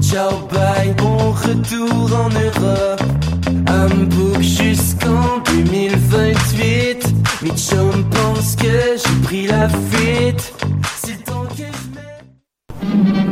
Ciao bye, bon retour en Europe. Hambourg jusqu'en 2028. Mitchum pense que j'ai pris la fuite. C'est le temps que je mets.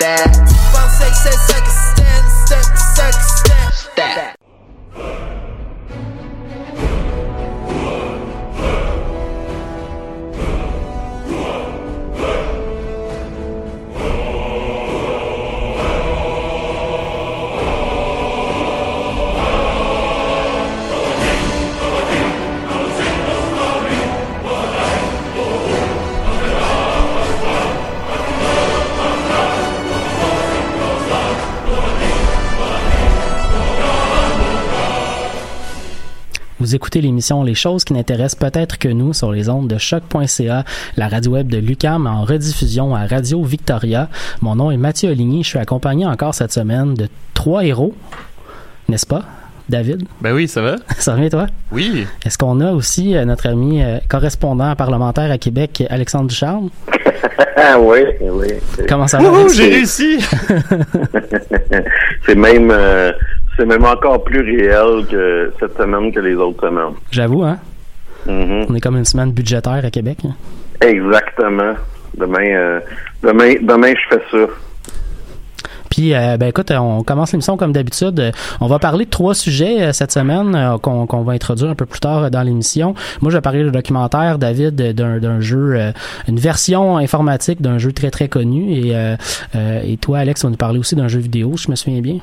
that. Vous écoutez l'émission Les choses qui n'intéressent peut-être que nous sur les ondes de choc.ca, la radio web de Lucam en rediffusion à Radio Victoria. Mon nom est Mathieu Oligny. Je suis accompagné encore cette semaine de trois héros, n'est-ce pas? David, Ben oui, ça va? ça revient toi? Oui. Est-ce qu'on a aussi euh, notre ami euh, correspondant parlementaire à Québec, Alexandre Ducharme? Ah oui, oui. Comment ça va? J'ai réussi! c'est même euh, c'est même encore plus réel que cette semaine que les autres semaines. J'avoue, hein? Mhm. On est comme une semaine budgétaire à Québec. hein? Exactement. Demain, euh, demain, demain, je fais ça. Puis, euh, ben écoute, on commence l'émission comme d'habitude. On va parler de trois sujets euh, cette semaine euh, qu'on va introduire un peu plus tard dans l'émission. Moi, je vais parler de documentaire, David, d'un jeu, une version informatique d'un jeu très très connu. Et, et toi, Alex, on nous parler aussi d'un jeu vidéo, je me souviens bien.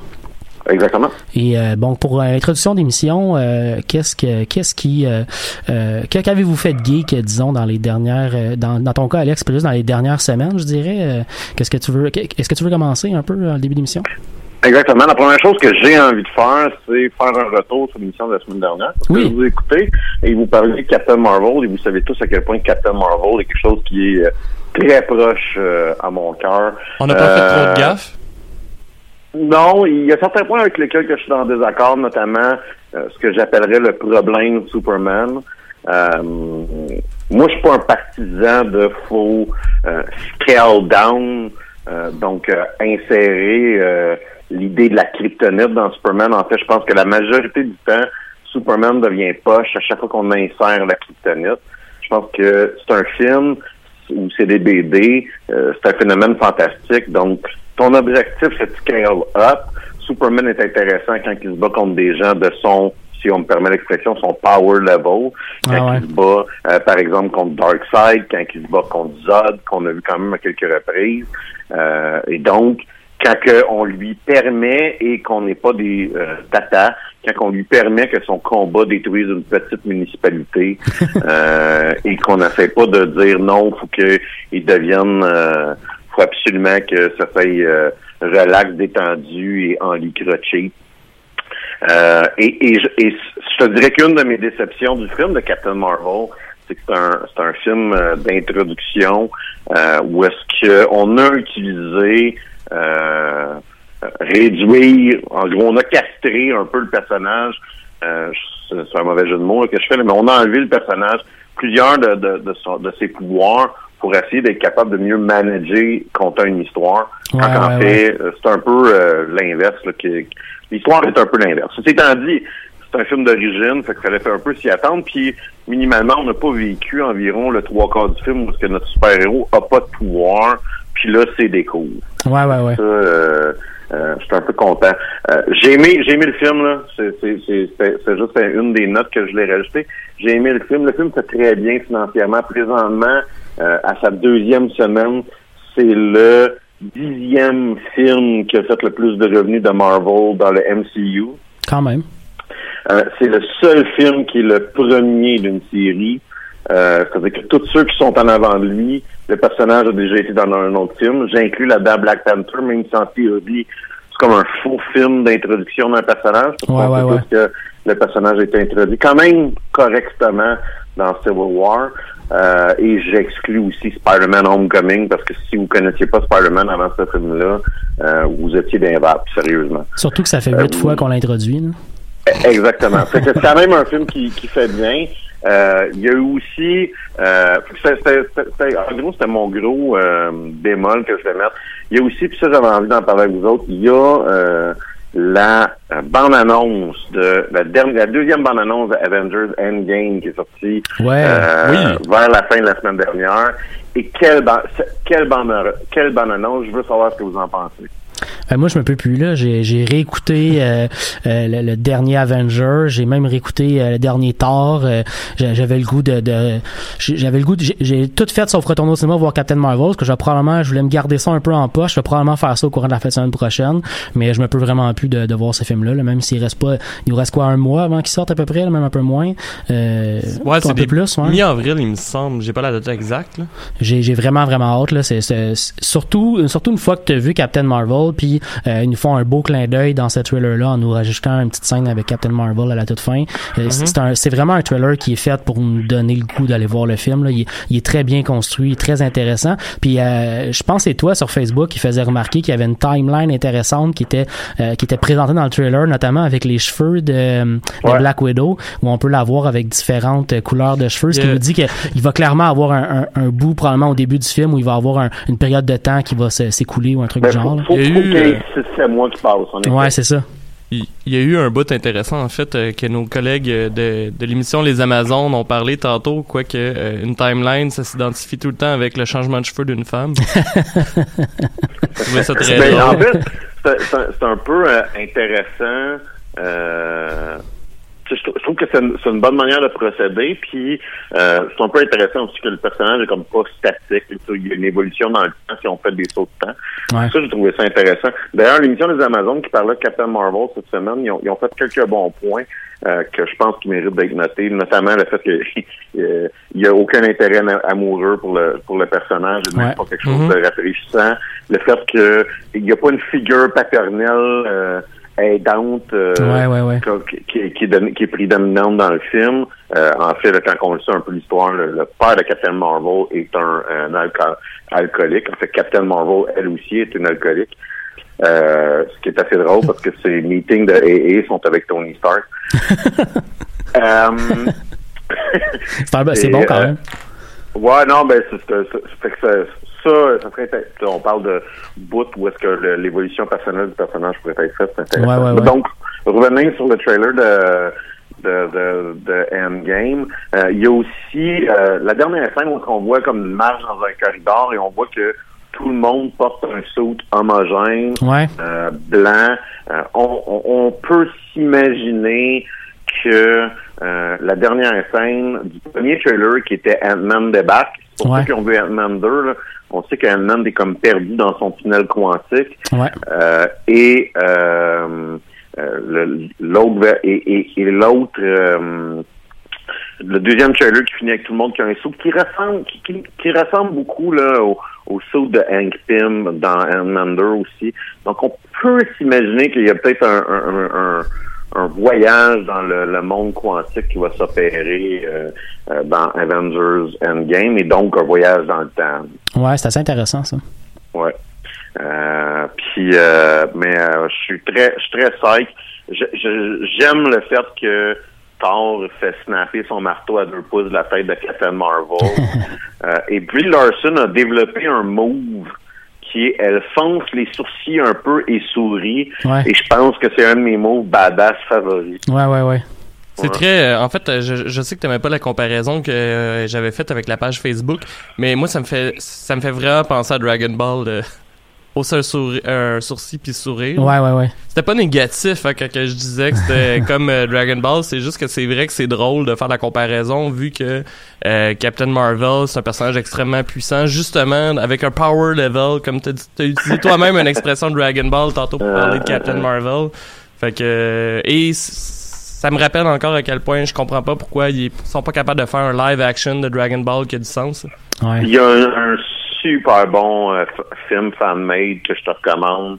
Exactement. Et euh, bon, pour euh, l'introduction d'émission, euh, qu'est-ce que qu'est-ce qui euh, euh, qu'avez-vous fait de geek, disons, dans les dernières dans, dans ton cas, Alex, plus dans les dernières semaines, je dirais? euh, Qu'est-ce que tu veux Est-ce que tu veux commencer un peu au début d'émission? Exactement. La première chose que j'ai envie de faire, c'est faire un retour sur l'émission de la semaine dernière. Parce Oui. que vous écoutez et vous parlez de Captain Marvel et vous savez tous à quel point Captain Marvel est quelque chose qui est très proche euh, à mon cœur. On n'a pas fait trop de gaffe? Non, il y a certains points avec lesquels que je suis en désaccord, notamment euh, ce que j'appellerais le problème Superman. Euh, moi, je suis pas un partisan de faux euh, scale down, euh, donc euh, insérer euh, l'idée de la kryptonite dans Superman. En fait, je pense que la majorité du temps, Superman devient poche à chaque fois qu'on insère la kryptonite. Je pense que c'est un film ou c'est des BD, c'est un phénomène fantastique. Donc, ton objectif, c'est de scale up. Superman est intéressant quand il se bat contre des gens de son, si on me permet l'expression, son power level. Quand Ah ouais. il se bat, euh, par exemple, contre Darkseid, quand il se bat contre Zod, qu'on a vu quand même à quelques reprises. Euh, et donc, quand que on lui permet et qu'on n'est pas des euh, tatas, quand on lui permet que son combat détruise une petite municipalité euh, et qu'on n'essaie pas de dire non, faut qu'il devienne, euh, faut absolument que ça soit euh, relax, détendu et en lit crotché. Euh, et, et, et je te dirais qu'une de mes déceptions du film de Captain Marvel, c'est que c'est un, un film euh, d'introduction euh, où est-ce qu'on a utilisé euh, réduire, en gros, on a castré un peu le personnage. Euh, c'est un mauvais jeu de mots que je fais, mais on a enlevé le personnage, plusieurs de, de, de, son- de ses pouvoirs pour essayer d'être capable de mieux manager contre une histoire. Ouais, Quand en ouais, fait, euh, c'est un peu euh, l'inverse. L'histoire est un peu l'inverse. Ceci étant dit, c'est un film d'origine, fait qu'il fallait faire un peu s'y attendre. Puis, minimalement, on n'a pas vécu environ le trois quarts du film est-ce que notre super-héros a pas de pouvoir. Puis là, c'est des cours. Ouais, ouais, ouais. Ça, euh, euh, je suis un peu content. Euh, j'ai aimé, j'ai aimé le film là. C'est, c'est, c'est, c'est- c'est juste une des notes que je l'ai rajoutée. J'ai aimé le film. Le film fait très bien financièrement. Présentement, euh, à sa deuxième semaine, c'est le dixième film qui a fait le plus de revenus de Marvel dans le MCU. Quand même. Euh, c'est le seul film qui est le premier d'une série. Euh, C'est-à-dire que tous ceux qui sont en avant de lui, le personnage a déjà été dans un autre film. J'inclus là-dedans Black Panther, même si en théorie, c'est comme un faux film d'introduction d'un personnage. Parce Ouais, ouais, ouais. que le personnage a été introduit quand même correctement dans Civil War. Euh, et j'exclus aussi Spider-Man Homecoming parce que si vous connaissiez pas Spider-Man avant ce film-là, euh, vous étiez d'un vape, sérieusement. Surtout que ça fait Euh, huit fois qu'on l'introduit. là. Exactement. Fait que c'est quand même un film qui, qui fait bien. Euh, il y a eu aussi, euh, c'était- c'était- en gros, c'était mon gros euh, bémol que je vais mettre. Il y a aussi, puis ça j'avais envie d'en parler avec vous autres, il y a euh, la euh, bande-annonce de la, dernière, la deuxième bande-annonce de Avengers Endgame qui est sortie Ouais. euh, Oui. vers la fin de la semaine dernière. Et quelle, ban- quelle, bande, quelle bande-annonce, je veux savoir ce que vous en pensez. Ben, moi, je me peux plus là. J'ai, j'ai réécouté euh, euh, le, le dernier Avenger. J'ai même réécouté euh, le dernier Thor. Euh, j'a- j'avais le goût de, de j'ai- j'avais le goût. De, j'ai, j'ai tout fait sauf retourner au cinéma voir Captain Marvel. Parce que je vais probablement, je voulais me garder ça un peu en poche. Je vais probablement faire ça au courant de la fête de semaine prochaine. Mais je me peux vraiment plus de, de voir ce film-là. là, même s'il reste pas, il nous reste quoi un mois avant qu'il sorte à peu près, là, même un peu moins. Euh, Ouais, un c'est peu des plus. Ouais. mi-avril, il me semble. J'ai pas la date exacte. Là. J'ai, j'ai vraiment vraiment hâte là. C'est, c'est- c'est- surtout surtout une fois que tu as vu Captain Marvel, puis euh, ils nous font un beau clin d'œil dans ce trailer là en nous rajoutant une petite scène avec Captain Marvel à la toute fin. Euh, c'est, c'est un- c'est vraiment un trailer qui est fait pour nous donner le goût d'aller voir le film. Là. Il, est, il est très bien construit, très intéressant. Puis euh, je pense que c'est toi sur Facebook qui faisait remarquer qu'il y avait une timeline intéressante qui était euh, qui était présentée dans le trailer, notamment avec les cheveux de, de Ouais. Black Widow, où on peut la voir avec différentes couleurs de cheveux, ce qui Yeah. nous dit qu'il va clairement avoir un, un, un bout probablement au début du film où il va avoir un- une période de temps qui va s'écouler ou un truc Ben, du genre. faut, là. faut, Il y a faut eu, euh, 6-7 mois qui passent. en effet. Ouais, c'est ça. Il il y a eu un bout intéressant, en fait, euh, que nos collègues euh, de, de l'émission Les Amazones ont parlé tantôt, quoique euh, une timeline, ça s'identifie tout le temps avec le changement de cheveux d'une femme. Je trouvais ça très Ben, en drôle. fait, c'est c'est un, c'est un peu euh, intéressant. Euh, je, trou- je trouve que c'est une, c'est une bonne manière de procéder. Puis, euh, c'est un peu intéressant aussi que le personnage est comme pas statique. Il y a une évolution dans le temps si on fait des sauts de temps. Ouais. Ça, j'ai trouvé ça intéressant. D'ailleurs, l'émission des Amazones qui parlait de Captain Marvel cette semaine, ils ont, ils ont fait quelques bons points euh, que je pense qu'ils méritent d'être notés, notamment le fait qu'il n'y a aucun intérêt amoureux pour le pour le personnage, Ouais. pas quelque chose Mhm. de rafraîchissant. Le fait qu'il n'y a pas une figure paternelle euh, aidante euh, Ouais, ouais, ouais. qui, est qui est prédominante dans le film. Euh, en fait, quand on le sait un peu l'histoire, le, le père de Captain Marvel est un, un alco- alcoolique. En fait, Captain Marvel, elle aussi, est une alcoolique. Euh, ce qui est assez drôle parce que ces meetings de AA sont avec Tony Stark. Euh, C'est bon quand euh, même. Ouais, non, ben c'est ça, ça, serait on parle de bout où est-ce que l'évolution personnelle du personnage pourrait être faite. Ouais, ouais, ouais. Donc, revenons sur le trailer de de, de, de Endgame. Euh, il y a aussi euh, la dernière scène où on voit comme une marche dans un corridor et on voit que tout le monde porte un suit homogène, Ouais. euh, blanc. Euh, on, on- on peut s'imaginer que euh, la dernière scène du premier trailer qui était Ant-Man débarque, pour Ouais. ceux qui ont vu Ant-Man 2, là, on sait qu'Ant-Man est comme perdu dans son tunnel quantique. Ouais. Euh, et euh, euh, l'autre et, et, et l'autre euh, le deuxième trailer qui finit avec tout le monde qui a un saut qui ressemble qui, qui, qui ressemble beaucoup là au, au saut de Hank Pym dans Ant-Man 2 aussi. Donc on peut s'imaginer qu'il y a peut-être un, un, un, un- un voyage dans le, le monde quantique qui va s'opérer euh, euh, dans Avengers Endgame et donc un voyage dans le temps. Ouais, c'est assez intéressant, ça. Ouais. Euh, puis, mais je suis très, je suis très psych. J'aime le fait que Thor fait snapper son marteau à deux pouces de la tête de Captain Marvel. Et Brie Larson a développé un move elle fonce les sourcils un peu et sourit. Ouais. Et je pense que c'est un de mes moves badass favoris. Ouais, ouais, ouais. C'est Ouais. très. euh, en fait, euh, je, je sais que t'aimais pas la comparaison que euh, j'avais faite avec la page Facebook, mais moi, ça me fait, ça me fait vraiment penser à Dragon Ball. De, hausser un, souri- un sourcil puis sourire. Ouais, ouais, ouais. C'était pas négatif hein, quand que je disais que c'était comme euh, Dragon Ball, c'est juste que c'est vrai que c'est drôle de faire la comparaison vu que euh, Captain Marvel, c'est un personnage extrêmement puissant, justement avec un power level, comme t'as dit- t'as utilisé toi-même une expression de Dragon Ball tantôt pour parler de Captain Marvel. Fait que euh, et ça me rappelle encore à quel point je comprends pas pourquoi ils sont pas capables de faire un live action de Dragon Ball qui a du sens. Il y a un, un super bon euh, film fan-made que je te recommande.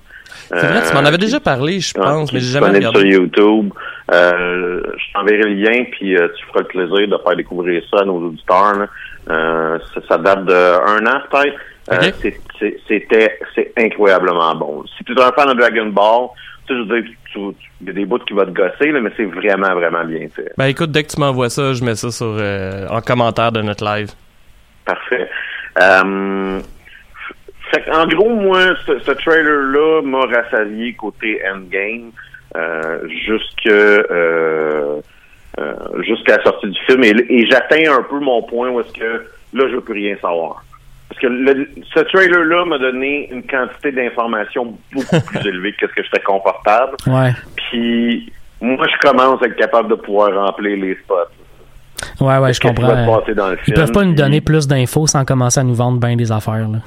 C'est vrai, tu m'en avais déjà parlé, je pense, mais j'ai jamais regardé. sur YouTube. Euh, je t'enverrai le lien, puis euh, tu feras le plaisir de faire découvrir ça à nos auditeurs. là. Euh, ça, ça date de un an peut-être. Euh, C'était c'est incroyablement bon. Si tu es un fan de Dragon Ball, tu sais, je veux dire, il y a des bouts qui vont te gosser, là, mais c'est vraiment, vraiment bien fait. Ben écoute, dès que tu m'envoies ça, je mets ça sur euh, en commentaire de notre live. Parfait. Euh, fait en gros, moi, ce, ce trailer-là m'a rassasié côté Endgame euh, jusque euh, euh, jusqu'à la sortie du film. Et, et j'atteins un peu mon point où est-ce que là, je veux plus rien savoir. Parce que le- ce trailer-là m'a donné une quantité d'informations beaucoup plus élevée que ce que j'étais confortable. Ouais. Puis moi, je commence à être capable de pouvoir remplir les spots. Ouais, ouais, je Qu'est-ce qui va comprends. dans le Ils film, peuvent pas nous puis- donner plus d'infos sans commencer à nous vendre bien des affaires, là.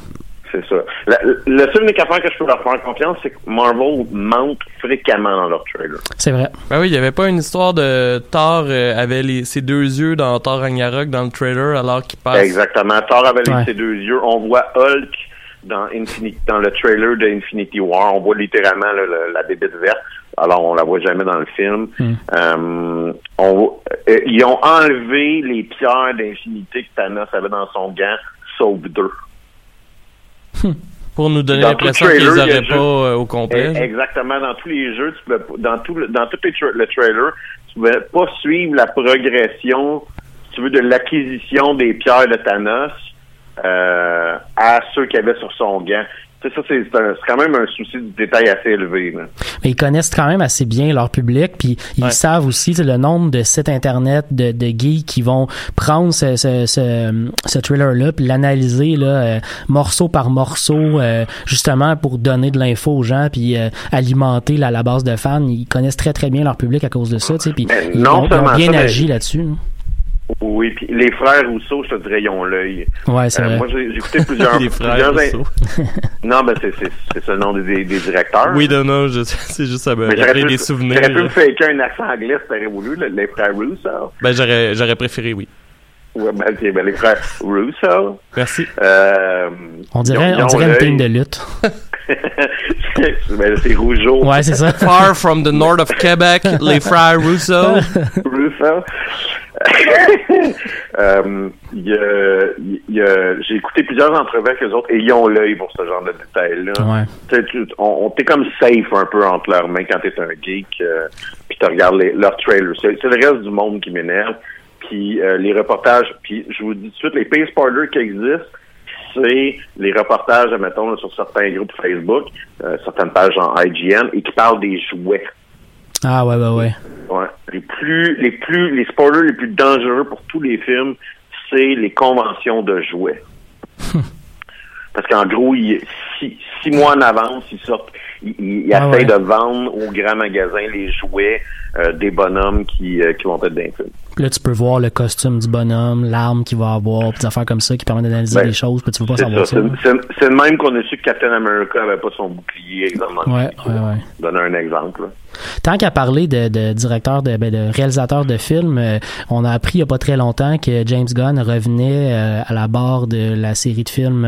C'est ça. La- le seul unique affaire que je peux leur faire confiance, c'est que Marvel manque fréquemment dans leur trailer. C'est vrai. Ben oui, il y avait pas une histoire de Thor euh, avait les, ses deux yeux dans Thor Ragnarok dans le trailer alors qu'il passe. Exactement. Thor avait Ouais. ses deux yeux. On voit Hulk dans Infinity, dans le trailer de Infinity War. On voit littéralement le- la bébête verte. Alors, on la voit jamais dans le film. Euh, on voit- euh, ils ont enlevé les pierres d'infinité que Thanos avait dans son gant, sauf deux. Pour nous donner l'impression qu'ils les trailer, il y a auraient pas euh, au complet. Eh, Exactement. Dans tous les jeux, tu dans tout, dans tout les tra- le trailer, tu pouvais pas suivre la progression, si tu veux, de l'acquisition des pierres de Thanos euh, à ceux qu'il y avait sur son gant. Tu sais, ça, c'est c'est c'est quand même un souci de détail assez élevé. là. Mais ils connaissent quand même assez bien leur public, puis ils savent aussi tu sais, le nombre de sites internet de, de geeks qui vont prendre ce, ce, ce, ce trailer-là puis l'analyser là, euh, morceau par morceau, euh, justement pour donner de l'info aux gens puis euh, alimenter la, la base de fans. Ils connaissent très très bien leur public à cause de ça, tu sais, puis ils, non ont, ils ont seulement bien ça, mais- agi là-dessus. hein. Oui, puis les frères Rousseau, je te dirais, ils ont l'œil. Ouais, c'est Euh, vrai. Moi, j'ai écouté plusieurs... Les frères plusieurs Rousseau. non, ben c'est c'est- le nom des, des, des directeurs. Oui, non, non, c'est juste ça me rappeler des souvenirs. J'aurais pu me faker un accent anglais si t'aurais voulu, le- les frères Russo. Ben j'aurais j'aurais préféré oui. Ouais, ben, ok, ben, les frères Russo. Merci. Euh, On dirait, on dirait une team de lutte. Ben, c'est Rougeau. Ouais, c'est ça. Far from the north of Quebec, les frères Russo. Russo. Euh, il y a- il y a- J'ai écouté plusieurs entrevues avec eux autres et ils ont l'œil pour ce genre de détails-là. Ouais. Tu- on, on- t'es comme safe un peu entre leurs mains quand t'es un geek, euh, puis tu regardes les, leurs trailers. C'est c'est le reste du monde qui m'énerve. Puis euh, les reportages, puis je vous dis tout de suite, les pay spoilers qui existent, c'est les reportages, admettons, sur certains groupes Facebook, euh, certaines pages en IGN, et qui parlent des jouets. Ah ouais, ouais, ouais. Ouais. Les plus, les plus, les spoilers les plus dangereux pour tous les films, c'est les conventions de jouets. Parce qu'en gros, il, six, six mois en avance, ils sortent, ils, ils Ah ouais. de vendre aux grands magasins les jouets euh, des bonhommes qui, euh, qui vont être dans le film. Là, tu peux voir le costume du bonhomme, l'arme qu'il va avoir, des affaires comme ça qui permettent d'analyser Ben, les choses, puis tu veux pas savoir ça. ça. C'est le même qu'on a su que Captain America avait pas son bouclier, exemple. Ouais, ouais, ouais. Donner un exemple. là. Tant qu'à parler de, de directeur, de, ben, de réalisateur de films, euh, on a appris il y a pas très longtemps que James Gunn revenait euh, à la barre de la série de films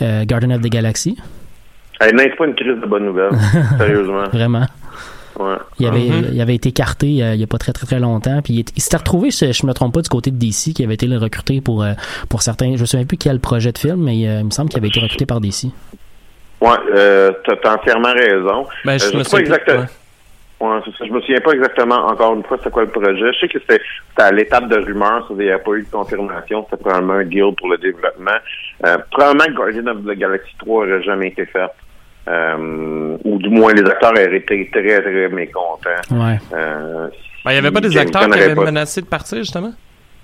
euh, Garden of the Galaxy. Hey, n'est pas une crise de bonne nouvelle. Sérieusement. Vraiment. Ouais. Il avait, Mhm. il avait été écarté euh, il y a pas très très très longtemps. Puis il, s'était retrouvé, je, je me trompe pas, du côté de DC, qui avait été le recruté pour euh, pour certains. Je me souviens plus quel projet de film, mais euh, il me semble qu'il avait été recruté par DC. Ouais, euh, t'as t'as entièrement raison. Ben, je Euh, sais pas exactement. ouais. Ouais, c'est ça. Je me souviens pas exactement encore une fois c'était quoi le projet. Je sais que c'était à l'étape de rumeur, il n'y a pas eu de confirmation. C'était probablement un deal pour le développement. Euh, probablement que Guardian of the Galaxy 3 aurait jamais été fait. Euh, ou du moins les acteurs auraient été très très mécontents. Ouais. Euh, Ben, il n'y avait pas des acteurs qui avaient pas- menacé de partir, justement?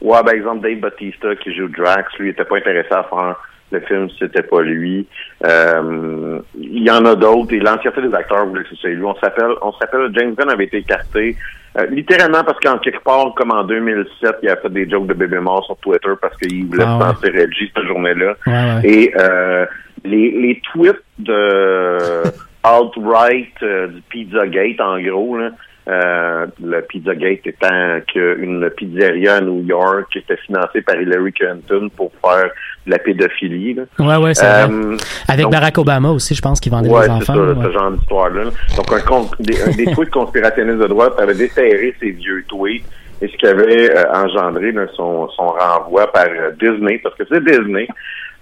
Ouais, par exemple, Dave Bautista qui joue Drax, lui, il était pas intéressé à faire le film si c'était pas lui. Euh, il y en a d'autres, et l'entièreté des acteurs voulaient que ce soit lui. On s'appelle, on s'appelle, James Gunn avait été écarté, euh, littéralement parce qu'en quelque part, comme en 2007, il a fait des jokes de bébé mort sur Twitter parce qu'il voulait Ah se ouais. sentir edgy cette journée-là. Ouais, ouais. Et euh, les, les tweets de alt-right euh, du Pizzagate, en gros, là, euh, le Pizzagate étant qu'une pizzeria à New York était financée par Hillary Clinton pour faire de la pédophilie. Là. Ouais, ouais, c'est vrai. Euh, Avec donc- Barack Obama aussi, je pense qu'il vendait Ouais, des c'est enfants. ça, ouais. ce genre d'histoire-là. Donc, un, con- des, un des tweets conspirationnistes de droite avait déterré ses vieux tweets et ce qui avait euh, engendré là, son, son renvoi par euh, Disney, parce que c'est Disney.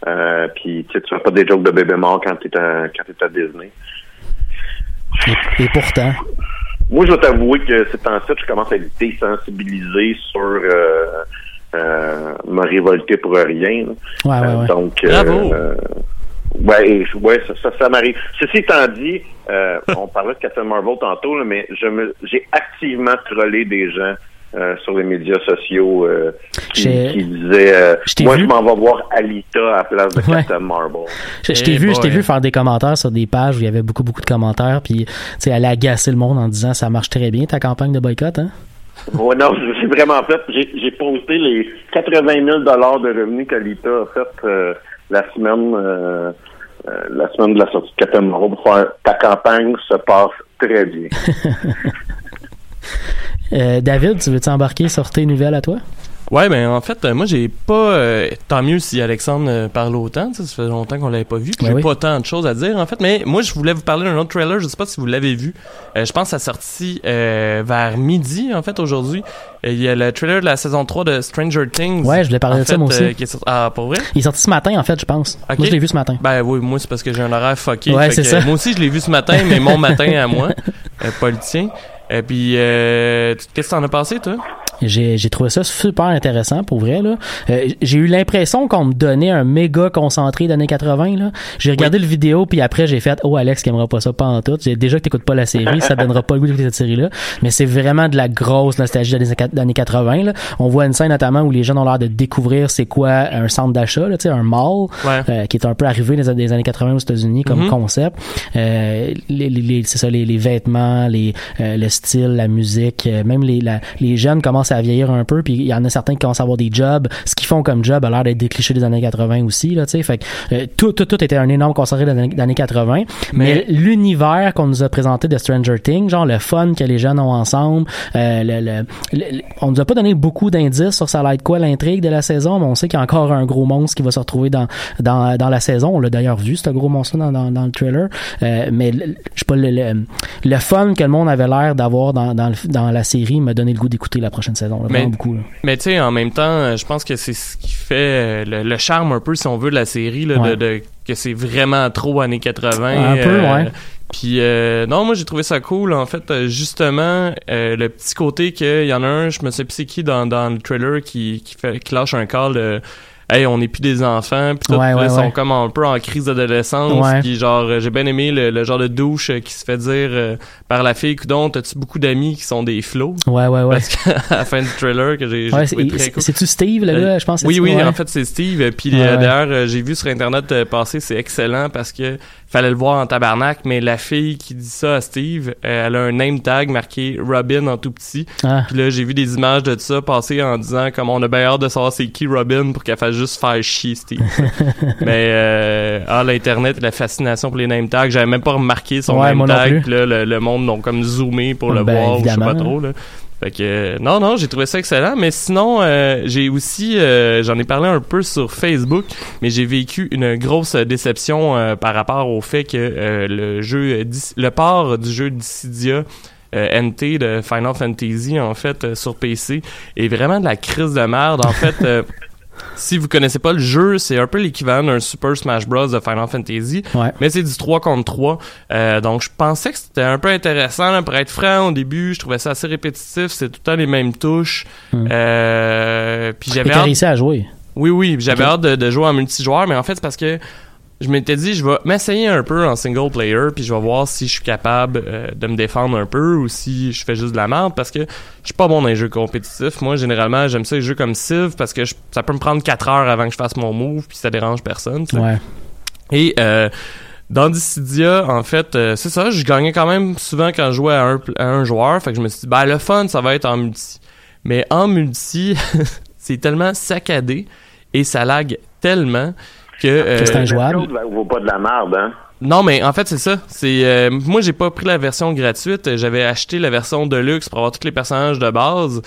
Euh, puis, tu sais, tu fais pas des jokes de bébé mort quand t'es à, quand t'es à Disney. Et, et pourtant, Moi, je vais t'avouer que c'est en ça je commence à être désensibilisé sur euh, euh, me révolter pour rien. là. Ouais, ouais, Euh, ouais. Donc, Bravo. euh, ouais, ça, ça, ça m'arrive. Ceci étant dit, euh, on parlait de Captain Marvel tantôt, là, mais je me, j'ai activement trollé des gens euh, sur les médias sociaux euh, qui, disaient euh, moi vu. je m'en vais voir Alita à la place de Ouais. Captain Marvel. je, je t'ai Eh vu, je t'ai vu faire des commentaires sur des pages où il y avait beaucoup, beaucoup de commentaires, puis tu sais, aller agacer le monde en disant ça marche très bien ta campagne de boycott, hein? Ouais, non, j'ai vraiment fait. J'ai, j'ai posté les 80 000 dollars de revenus qu'Alita a fait euh, la semaine euh, euh, la semaine de la sortie de Captain Marvel pour faire ta campagne se passe très bien. Euh, David, tu veux-tu embarquer sur tes nouvelles à toi? Ouais, ben en fait, euh, moi j'ai pas euh, tant mieux si Alexandre parle autant, ça fait longtemps qu'on l'avait pas vu, puis Ben j'ai oui. pas tant de choses à dire en fait, mais moi je voulais vous parler d'un autre trailer, je sais pas si vous l'avez vu. Euh, je pense que ça sorti euh, vers midi en fait aujourd'hui. Il y a le trailer de la saison 3 de Stranger Things. Ouais, je voulais parler de ça, moi aussi. qui est sorti- Ah, pour vrai? Il est sorti ce matin, en fait, je pense. Moi, je l'ai vu ce matin. Ben oui, moi c'est parce que j'ai un horaire fucké. Ouais, c'est ça. Moi aussi je l'ai vu ce matin, mais mon matin à moi, pas le tien. Et puis, euh, qu'est-ce que t'en as pensé, toi? J'ai, j'ai trouvé ça super intéressant pour vrai là. Euh, j'ai eu l'impression qu'on me donnait un méga concentré d'années 80 là. J'ai regardé le vidéo puis après j'ai fait oh Alex qui aimera pas ça pas en tout. J'ai déjà que t'écoutes pas la série, ça donnera pas le goût d'écouter cette série là. Mais c'est vraiment de la grosse nostalgie des années- d'années 80 là. On voit une scène notamment où les gens ont l'air de découvrir c'est quoi un centre d'achat là, tu sais un mall Ouais. euh, qui est un peu arrivé des, des années 80 aux États-Unis comme Mhm. concept. Euh, les, les- les- c'est ça, les, les vêtements, les, le style, la musique, même les, la- les jeunes commencent à vieillir un peu, puis il y en a certains qui commencent à avoir des jobs. Ce qu'ils font comme job a l'air d'être des clichés des années 80 aussi, là, tu sais. Fait que euh, tout, tout, tout était un énorme concentré des années, des années 80. Mais, Mais- l'univers qu'on nous a présenté de Stranger Things, genre le fun que les jeunes ont ensemble, euh, le, le- le- le- on nous a pas donné beaucoup d'indices sur ça va être quoi l'intrigue de la saison, mais on sait qu'il y a encore un gros monstre qui va se retrouver dans dans, dans la saison. On l'a d'ailleurs vu, ce gros monstre dans, dans, dans le trailer. Euh, mais je sais pas, le, le, fun que le monde avait l'air d'avoir dans, dans, dans la série m'a donné le goût d'écouter la prochaine saison. Là, Mais- vraiment beaucoup. là. Mais tu sais, en même temps, euh, je pense que c'est ce qui fait euh, le, le charme un peu, si on veut, de la série, là, Ouais. de, de- que c'est vraiment trop années 80. Un peu, euh, ouais. Puis euh, non, moi j'ai trouvé ça cool. En fait, justement, euh, le petit côté qu'il y en a un, je me sais plus c'est qui dans, dans le trailer qui, qui fait qui lâche un call. euh, hey, on n'est plus des enfants, puis tout, Ouais, là, ouais, ils sont comme un peu en crise d'adolescence, puis genre, euh, j'ai bien aimé le, le genre de douche euh, qui se fait dire euh, par la fille, coudon, t'as-tu beaucoup d'amis qui sont des flots? Ouais, ouais, ouais. Parce qu'à la fin du trailer que j'ai trouvé c'est- très cool. C'est-tu Steve, le gars, je pense? Oui, oui, en fait, c'est Steve. Puis d'ailleurs, j'ai vu sur Internet passer, c'est excellent parce que fallait le voir en tabarnak, mais la fille qui dit ça à Steve, euh, elle a un name tag marqué Robin en tout petit. Ah. Puis là, j'ai vu des images de ça passer en disant comme on a bien hâte de savoir c'est qui Robin pour qu'elle fasse juste faire chier Steve. mais euh, ah, l'internet, la fascination pour les name tags, j'avais même pas remarqué son Ouais, name tag. Puis là, le, le monde ont comme zoomé pour le Ben, voir, ou je sais pas trop là. Fait que non non, j'ai trouvé ça excellent, mais sinon euh, j'ai aussi euh, j'en ai parlé un peu sur Facebook, mais j'ai vécu une grosse déception euh, par rapport au fait que euh, le jeu le port du jeu Dissidia euh, NT de Final Fantasy en fait euh, sur PC est vraiment de la crise de merde. En fait si vous connaissez pas le jeu, c'est un peu l'équivalent d'un Super Smash Bros de Final Fantasy, Ouais. mais c'est du 3 contre 3. Euh, donc je pensais que c'était un peu intéressant là, pour être franc au début, je trouvais ça assez répétitif, c'est tout le temps les mêmes touches. Hmm. Euh, puis Et j'avais hâte réussi à jouer. oui, oui, j'avais hâte de, de jouer en multijoueur, mais en fait, c'est parce que je m'étais dit, je vais m'essayer un peu en single player, puis je vais voir si je suis capable euh, de me défendre un peu ou si je fais juste de la merde, parce que je suis pas bon dans les jeux compétitifs. Moi, généralement, j'aime ça les jeux comme Civ, parce que je- ça peut me prendre 4 heures avant que je fasse mon move, puis ça dérange personne. Ouais. Et euh, dans Dissidia, en fait, euh, c'est ça, je gagnais quand même souvent quand je jouais à un, à un joueur. Fait que je me suis dit, ben le fun, ça va être en multi. Mais en multi, c'est tellement saccadé et ça lag tellement que... euh, c'est injouable. Chose vaut pas de la merde, hein? non, mais en fait, c'est ça. C'est euh, moi, j'ai pas pris la version gratuite. J'avais acheté la version de luxe pour avoir tous les personnages de base.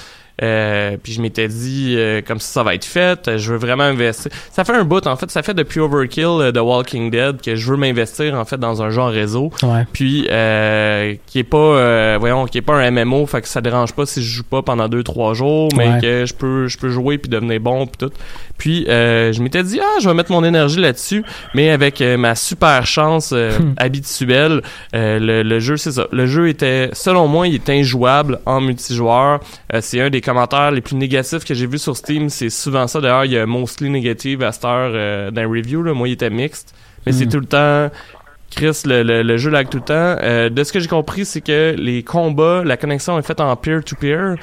Euh, puis je m'étais dit, euh, comme ça, ça va être fait. Je veux vraiment investir. Ça fait un bout, en fait. Ça fait depuis Overkill euh, de Walking Dead que je veux m'investir en fait dans un genre réseau. Ouais. Puis euh, qui est pas, euh, voyons, qui est pas un MMO, fait que ça dérange pas si je joue pas pendant deux trois jours, mais Ouais. que je peux, je peux jouer puis devenir bon puis tout. Puis euh, je m'étais dit ah, je vais mettre mon énergie là-dessus, mais avec euh, ma super chance euh, Hmm. habituelle, euh, le, le jeu c'est ça. Le jeu était, selon moi, il est injouable en multijoueur. Euh, c'est un des commentaires les plus négatifs que j'ai vu sur Steam. C'est souvent ça. D'ailleurs, il y a mostly négative à cette heure euh, d'un review. Là. Moi, il était mixte, mais c'est Hmm. tout le temps. Chris, le, le, le jeu lag tout le temps. Euh, de ce que j'ai compris, c'est que les combats, la connexion est faite en peer-to-peer.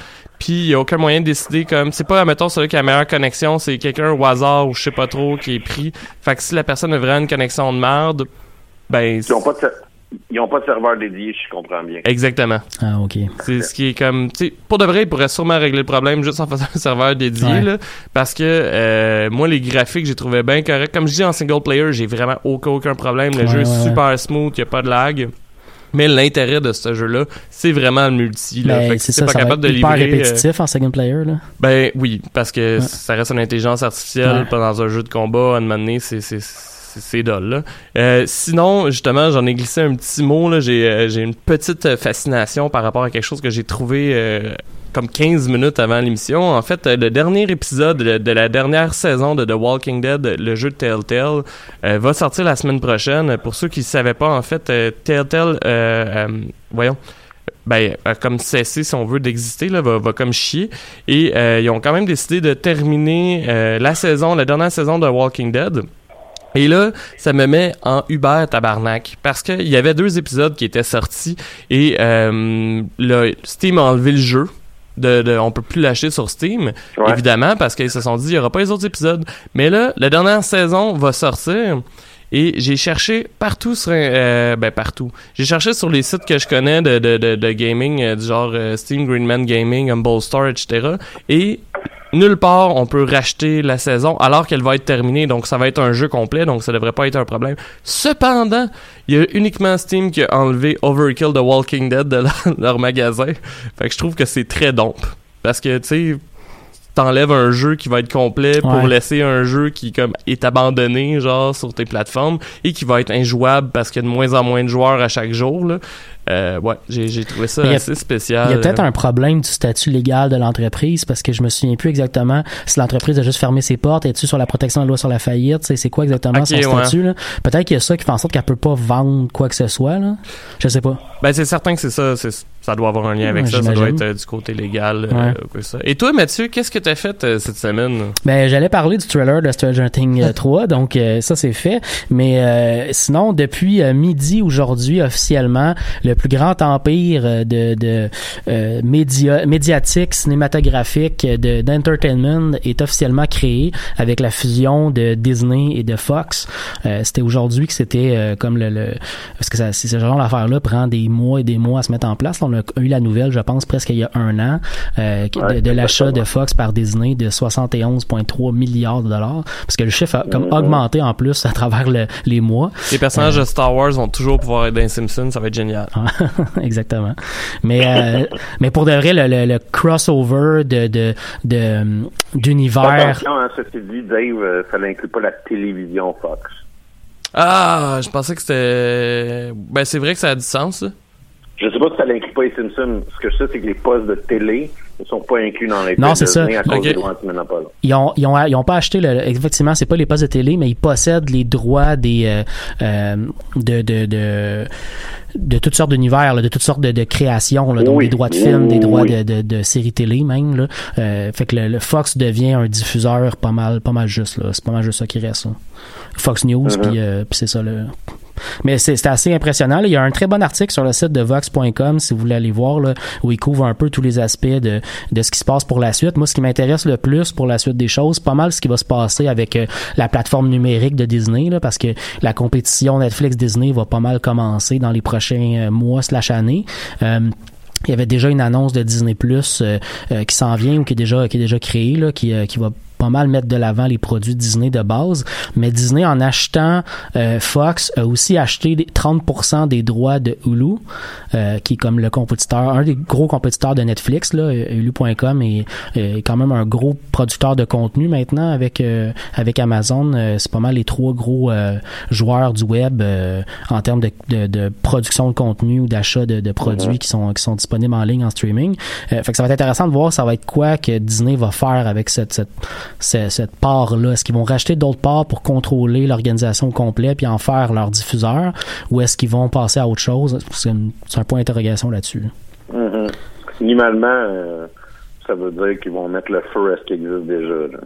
Puis il y a aucun moyen de décider comme c'est pas mettons celui qui a la meilleure connexion, c'est quelqu'un au hasard ou je sais pas trop qui est pris. Fait que si la personne a vraiment une connexion de merde, ben Ils ont pas de, ils ont pas de serveur dédié, je comprends bien. exactement. Ah, ok. C'est ce qui est comme, tu sais, pour de vrai, ils pourraient sûrement régler le problème juste en faisant un serveur dédié, Ouais. là, parce que euh, moi, les graphiques, j'ai trouvé bien correct. Comme je dis en single player, j'ai vraiment aucun, aucun problème. Le Ouais, jeu est ouais, super smooth, il a pas de lag. Mais l'intérêt de ce jeu-là, c'est vraiment le multi. Là. Ben, fait que c'est ça, pas ça va capable être de hyper livrer. euh, répétitif en second player, là. ben oui, parce que Ouais. ça reste une intelligence artificielle Ouais. pas dans un jeu de combat à un moment donné, c'est c'est dole, là. Euh, sinon, justement, j'en ai glissé un petit mot là, j'ai euh, j'ai une petite fascination par rapport à quelque chose que j'ai trouvé comme 15 minutes avant l'émission. En fait, euh, le dernier épisode de, la dernière saison de The Walking Dead, le jeu de Telltale, euh, va sortir la semaine prochaine. Pour ceux qui ne savaient pas, en fait, euh, Telltale, voyons, ben, a comme cessé, si on veut, d'exister, va, comme chier. Et ils ont quand même décidé de terminer la saison, la dernière saison de Walking Dead. Et là, ça me met en Uber tabarnak parce qu'il y avait deux épisodes qui étaient sortis et Steam a enlevé le jeu. De, de- on peut plus l'acheter sur Steam, Ouais. évidemment, parce qu'ils se sont dit il y aura pas les autres épisodes. Mais là, la dernière saison va sortir et j'ai cherché partout sur euh, ben partout. J'ai cherché sur les sites que je connais de, de, de, de gaming, euh, du genre euh, Steam, Greenman Gaming, Humble Store, etc. Et nulle part on peut racheter la saison alors qu'elle va être terminée. Donc ça va être un jeu complet, donc ça devrait pas être un problème. Cependant, il y a uniquement Steam qui a enlevé Overkill de Walking Dead de leur, leur magasin. Fait que je trouve que c'est très dompe. Parce que, tu sais, t'enlèves un jeu qui va être complet pour Ouais. laisser un jeu qui comme est abandonné genre sur tes plateformes et qui va être injouable parce qu'il y a de moins en moins de joueurs à chaque jour là. Euh, ouais, j'ai trouvé ça Mais il y a- assez spécial. Il y a peut-être un problème du statut légal de l'entreprise parce que je me souviens plus exactement si l'entreprise a juste fermé ses portes, est-tu sur la protection de la loi sur la faillite, c'est quoi exactement son ouais. statut. Peut-être qu'il y a ça qui fait en sorte qu'elle peut pas vendre quoi que ce soit là. Je sais pas. Ben c'est certain que c'est ça, Ça doit avoir un lien avec Ouais, ça. Ça doit être euh, du côté légal. euh, Ouais. quoi ça. Et toi, Mathieu, qu'est-ce que t'as fait euh, cette semaine? Ben, j'allais parler du trailer de Stranger Things euh, 3, donc euh, ça c'est fait. Mais euh, sinon, depuis euh, midi aujourd'hui, officiellement, le plus grand empire euh, de, de euh, média, médiatique, cinématographique, euh, de d'entertainment est officiellement créé avec la fusion de Disney et de Fox. Euh, c'était aujourd'hui que c'était euh, comme le, le parce que ça, c'est ce genre d'affaire-là prend des mois et des mois à se mettre en place. Là, on a eu la nouvelle, je pense, presque il y a un an, euh, de, Ouais, de l'achat de. Fox par Disney de 71,3 milliards de dollars. Parce que le chiffre a comme Mhm. augmenté en plus à travers le- les mois. Les personnages de Star Wars vont toujours pouvoir être dans les Simpsons. Ça va être génial. Exactement. Mais euh, mais pour de vrai, le, le- le crossover de de de d'univers. Attention, hein, ceci dit, Dave, euh, ça n'inclut pas la télévision Fox. Ah, je pensais que c'était... Ben, c'est vrai que ça a du sens, ça. Je sais pas si ça n'inclut pas les Simpsons. Ce que je sais, c'est que les postes de télé ne sont pas inclus dans les Non, postes c'est ça. à cause des droits. Ils ont, ils ont, ils ont pas acheté le, effectivement, c'est pas les postes de télé, mais ils possèdent les droits des, euh, euh, de, de, de, de toutes sortes d'univers, là, de toutes sortes de, de créations, là, donc Oui. des droits de films, Oui, des droits de, de, de séries télé même, là. Euh, fait que le, le Fox devient un diffuseur pas mal, pas mal juste, là. C'est pas mal juste ça qui reste, là. Fox News, Mhm. puis, euh, c'est ça, le, mais c'est assez impressionnant. Il y a un très bon article sur le site de Vox.com si vous voulez aller voir là, où il couvre un peu tous les aspects de, de ce qui se passe pour la suite. Moi, ce qui m'intéresse le plus pour la suite des choses, pas mal ce qui va se passer avec euh, la plateforme numérique de Disney, là, parce que la compétition Netflix-Disney va pas mal commencer dans les prochains euh, mois slash années. Euh, il y avait déjà une annonce de Disney Plus qui s'en vient ou qui est déjà qui est déjà créée là, qui, qui va pas mal mettre de l'avant les produits Disney de base, mais Disney en achetant euh, Fox a aussi acheté des- 30% des droits de Hulu, euh, qui est comme le compétiteur, un des gros compétiteurs de Netflix là, euh, Hulu.com est, est quand même un gros producteur de contenu maintenant avec euh, avec Amazon, c'est pas mal les trois gros joueurs du web en termes de, de, de production de contenu ou d'achat de, de produits qui sont qui sont disponibles en ligne en streaming. Fait que ça va être intéressant de voir ça va être quoi que Disney va faire avec cette cette, cette, part-là? Est-ce qu'ils vont racheter d'autres parts pour contrôler l'organisation au complet puis en faire leur diffuseur? Ou est-ce qu'ils vont passer à autre chose? C'est un point d'interrogation là-dessus. Mhm. Minimalement, euh, ça veut dire qu'ils vont mettre le feu qui existe déjà.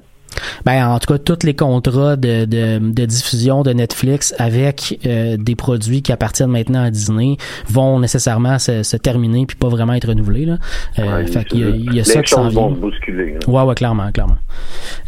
Ben, en tout cas, tous les contrats de, de, de diffusion de Netflix avec euh, des produits qui appartiennent maintenant à Disney vont nécessairement se, se terminer puis pas vraiment être renouvelés. Là. Euh, Ouais, fait qu'il y a, il y a les ça qui s'en vient. bousculer. Ouais, ouais, clairement, clairement.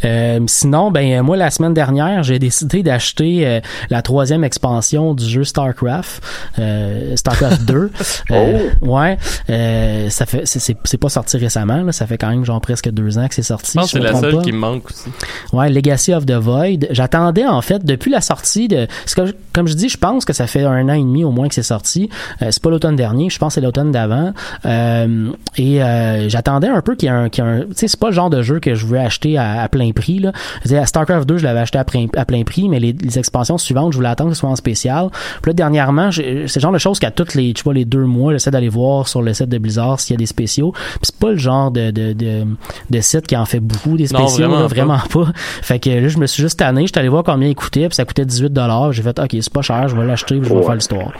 Euh, sinon, ben euh, moi la semaine dernière, j'ai décidé d'acheter euh, la troisième expansion du jeu Starcraft, euh, Starcraft 2. Euh, Ouais, euh, ça fait, c'est- c'est c'est pas sorti récemment, là, ça fait quand même genre presque deux ans que c'est sorti. Je pense si que c'est la seule pas. qui me manque aussi. Ouais, Legacy of the Void. J'attendais en fait depuis la sortie de. que, comme je dis, je pense que ça fait un an et demi au moins que c'est sorti. Euh, c'est pas l'automne dernier, je pense que c'est l'automne d'avant. Euh, et euh, j'attendais un peu qu'il y ait un, tu sais, c'est pas le genre de jeu que je veux acheter à, à plein prix là. À Starcraft 2, je l'avais acheté à plein, à plein prix, mais les, les expansions suivantes, je voulais attendre que ce soit en spécial. Puis là, dernièrement, c'est le genre de choses qu'à toutes les, sais pas, les deux mois, j'essaie d'aller voir sur le site de Blizzard s'il y a des spéciaux. Puis c'est pas le genre de, de, de, de site qui en fait beaucoup des Non, spéciaux, vraiment là, pas. vraiment pas. Fait que là, je me suis juste tanné. J'étais allé voir combien il coûtait, puis ça coûtait 18 J'ai fait, OK, c'est pas cher, je vais l'acheter, puis je vais Ouais. faire l'histoire.